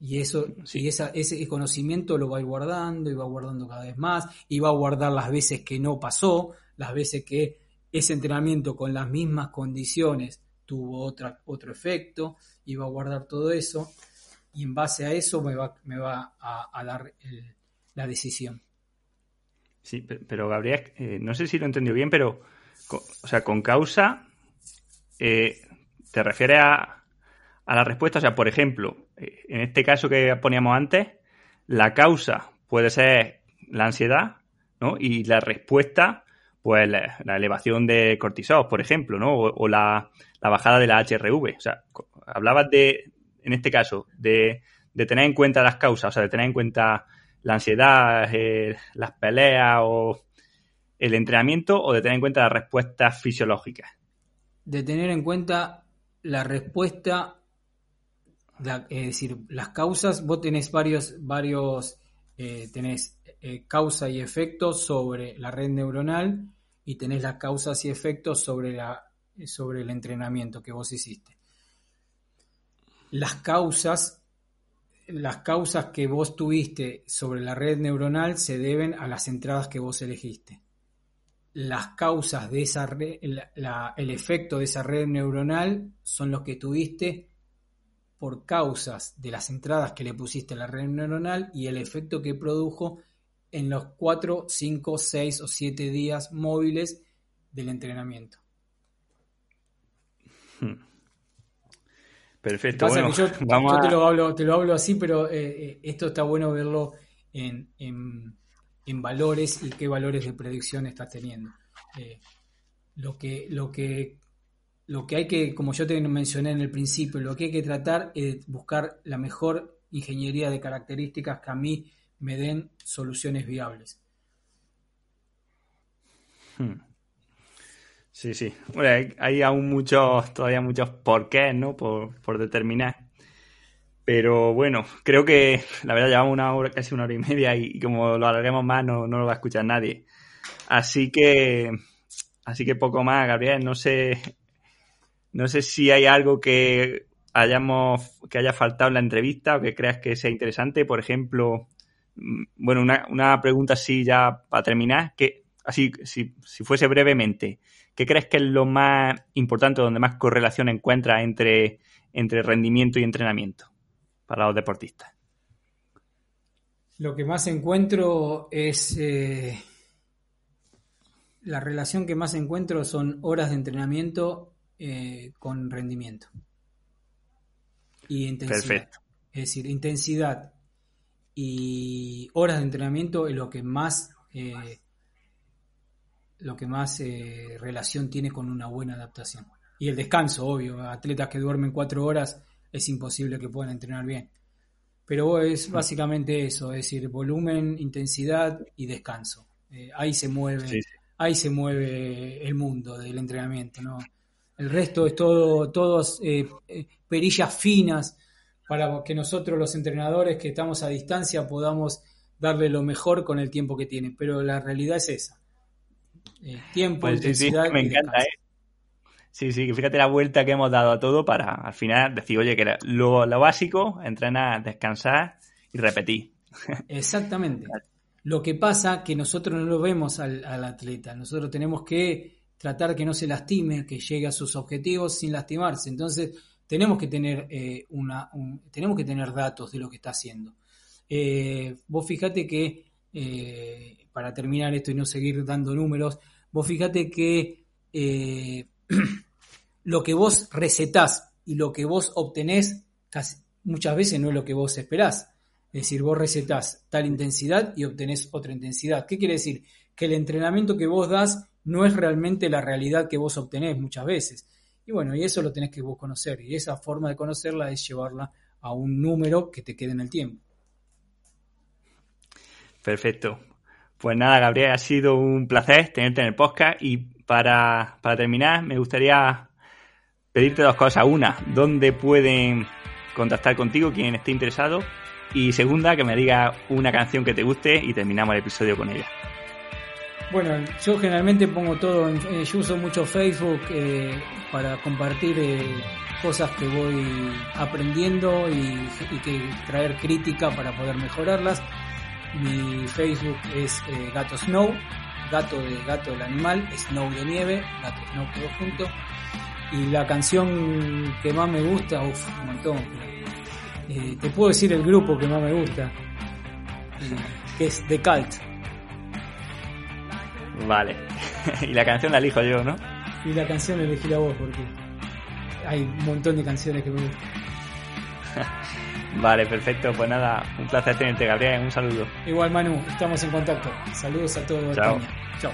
Y, eso, y esa, ese conocimiento lo va a ir guardando y va guardando cada vez más y va a guardar las veces que no pasó, las veces que ese entrenamiento con las mismas condiciones tuvo otra, otro efecto, iba a guardar todo eso y en base a eso me va, me va a, dar la decisión. Sí, pero Gabriel, eh, no sé si lo entendió bien, pero, o sea, con causa, eh, ¿te refieres a, a, la respuesta? O sea, por ejemplo, eh, en este caso que poníamos antes, la causa puede ser la ansiedad, ¿no? Y la respuesta pues la, elevación de cortisol, por ejemplo, ¿no? O, la, bajada de la HRV. O sea, hablabas de, en este caso, de, tener en cuenta las causas, o sea, de tener en cuenta la ansiedad, eh, las peleas o el entrenamiento, o de tener en cuenta las respuestas fisiológicas. De tener en cuenta la respuesta, es decir, las causas, vos tenés varios, varios, eh, tenés eh, causa y efecto sobre la red neuronal y tenés las causas y efectos sobre, la, sobre el entrenamiento que vos hiciste. Las causas las causas que vos tuviste sobre la red neuronal se deben a las entradas que vos elegiste. Las causas de esa red, el efecto de esa red neuronal son los que tuviste por causas de las entradas que le pusiste a la red neuronal y el efecto que produjo en los 4, 5, 6 o 7 días móviles del entrenamiento. Hmm. Perfecto. yo, te, lo hablo, te lo hablo así, pero eh, eh, esto está bueno verlo en, en, valores y qué valores de predicción estás teniendo. Eh, lo, que, lo, que, lo que hay que, como yo te mencioné en el principio, lo que hay que tratar es buscar la mejor ingeniería de características que a mí me den soluciones viables. Hmm. Sí, sí. hay, aún muchos, todavía muchos porqués, ¿no? Por, por determinar. Pero bueno, creo que la verdad llevamos una hora, casi una hora y media y, como lo alarguemos más no, no, lo va a escuchar nadie. Así que, así que poco más, Gabriel. No sé, no sé si hay algo que hayamos, que haya faltado en la entrevista o que creas que sea interesante. Por ejemplo, mm, bueno, una, una pregunta así ya para terminar, que así, si, si fuese brevemente, ¿Qué crees que es lo más importante, donde más correlación encuentra entre, entre rendimiento y entrenamiento para los deportistas? Lo que más encuentro es... Eh, la relación que más encuentro son horas de entrenamiento eh, con rendimiento. Y intensidad. Perfecto. Es decir, intensidad y horas de entrenamiento es lo que más eh, lo que más eh, relación tiene con una buena adaptación. Y el descanso, obvio. Atletas que duermen cuatro horas es imposible que puedan entrenar bien. Pero es básicamente eso, es decir, volumen, intensidad y descanso. Eh, ahí se mueve, ahí se mueve el mundo del entrenamiento, ¿no? El resto es todo, todos eh, perillas finas para que nosotros los entrenadores que estamos a distancia podamos darle lo mejor con el tiempo que tiene. Pero la realidad es esa. Eh, tiempo, pues. Sí, me encanta, ¿eh? Sí, sí, fíjate la vuelta que hemos dado a todo para al final decir, oye, que lo, lo básico, entrenar, descansar y repetir. Exactamente. Lo que pasa que nosotros no lo vemos al, atleta, nosotros tenemos que tratar que no se lastime, que llegue a sus objetivos sin lastimarse. Entonces, tenemos que tener eh, una, tenemos que tener datos de lo que está haciendo. Eh, vos fíjate que para terminar esto y no seguir dando números, vos fíjate que eh, lo que vos recetás y lo que vos obtenés muchas veces no es lo que vos esperás. Es decir, vos recetás tal intensidad y obtenés otra intensidad. ¿Qué quiere decir? Que el entrenamiento que vos das no es realmente la realidad que vos obtenés muchas veces. Y bueno, y eso lo tenés que vos conocer. Y esa forma de conocerla es llevarla a un número que te quede en el tiempo. Perfecto. Pues nada, Gabriel, ha sido un placer tenerte en el podcast y para, terminar me gustaría pedirte dos cosas. Una, ¿dónde pueden contactar contigo quien esté interesado? Y segunda, que me diga una canción que te guste y terminamos el episodio con ella. Bueno, yo generalmente pongo todo, eh, yo uso mucho Facebook eh, para compartir eh, cosas que voy aprendiendo y, y que traer crítica para poder mejorarlas. Mi Facebook es eh, Gato Snow, gato de gato del animal, Snow de nieve, Gato Snow todo junto. Y la canción que más me gusta, uff, un montón. Eh, te puedo decir el grupo que más me gusta, que es The Cult. Vale. y la canción la elijo yo, ¿no? Y la canción la elegí la voz porque hay un montón de canciones que me gustan. Vale, perfecto. Pues nada, un placer tenerte, Gabriel. Un saludo. Igual, Manu, estamos en contacto. Saludos a todos. Chao. Chao.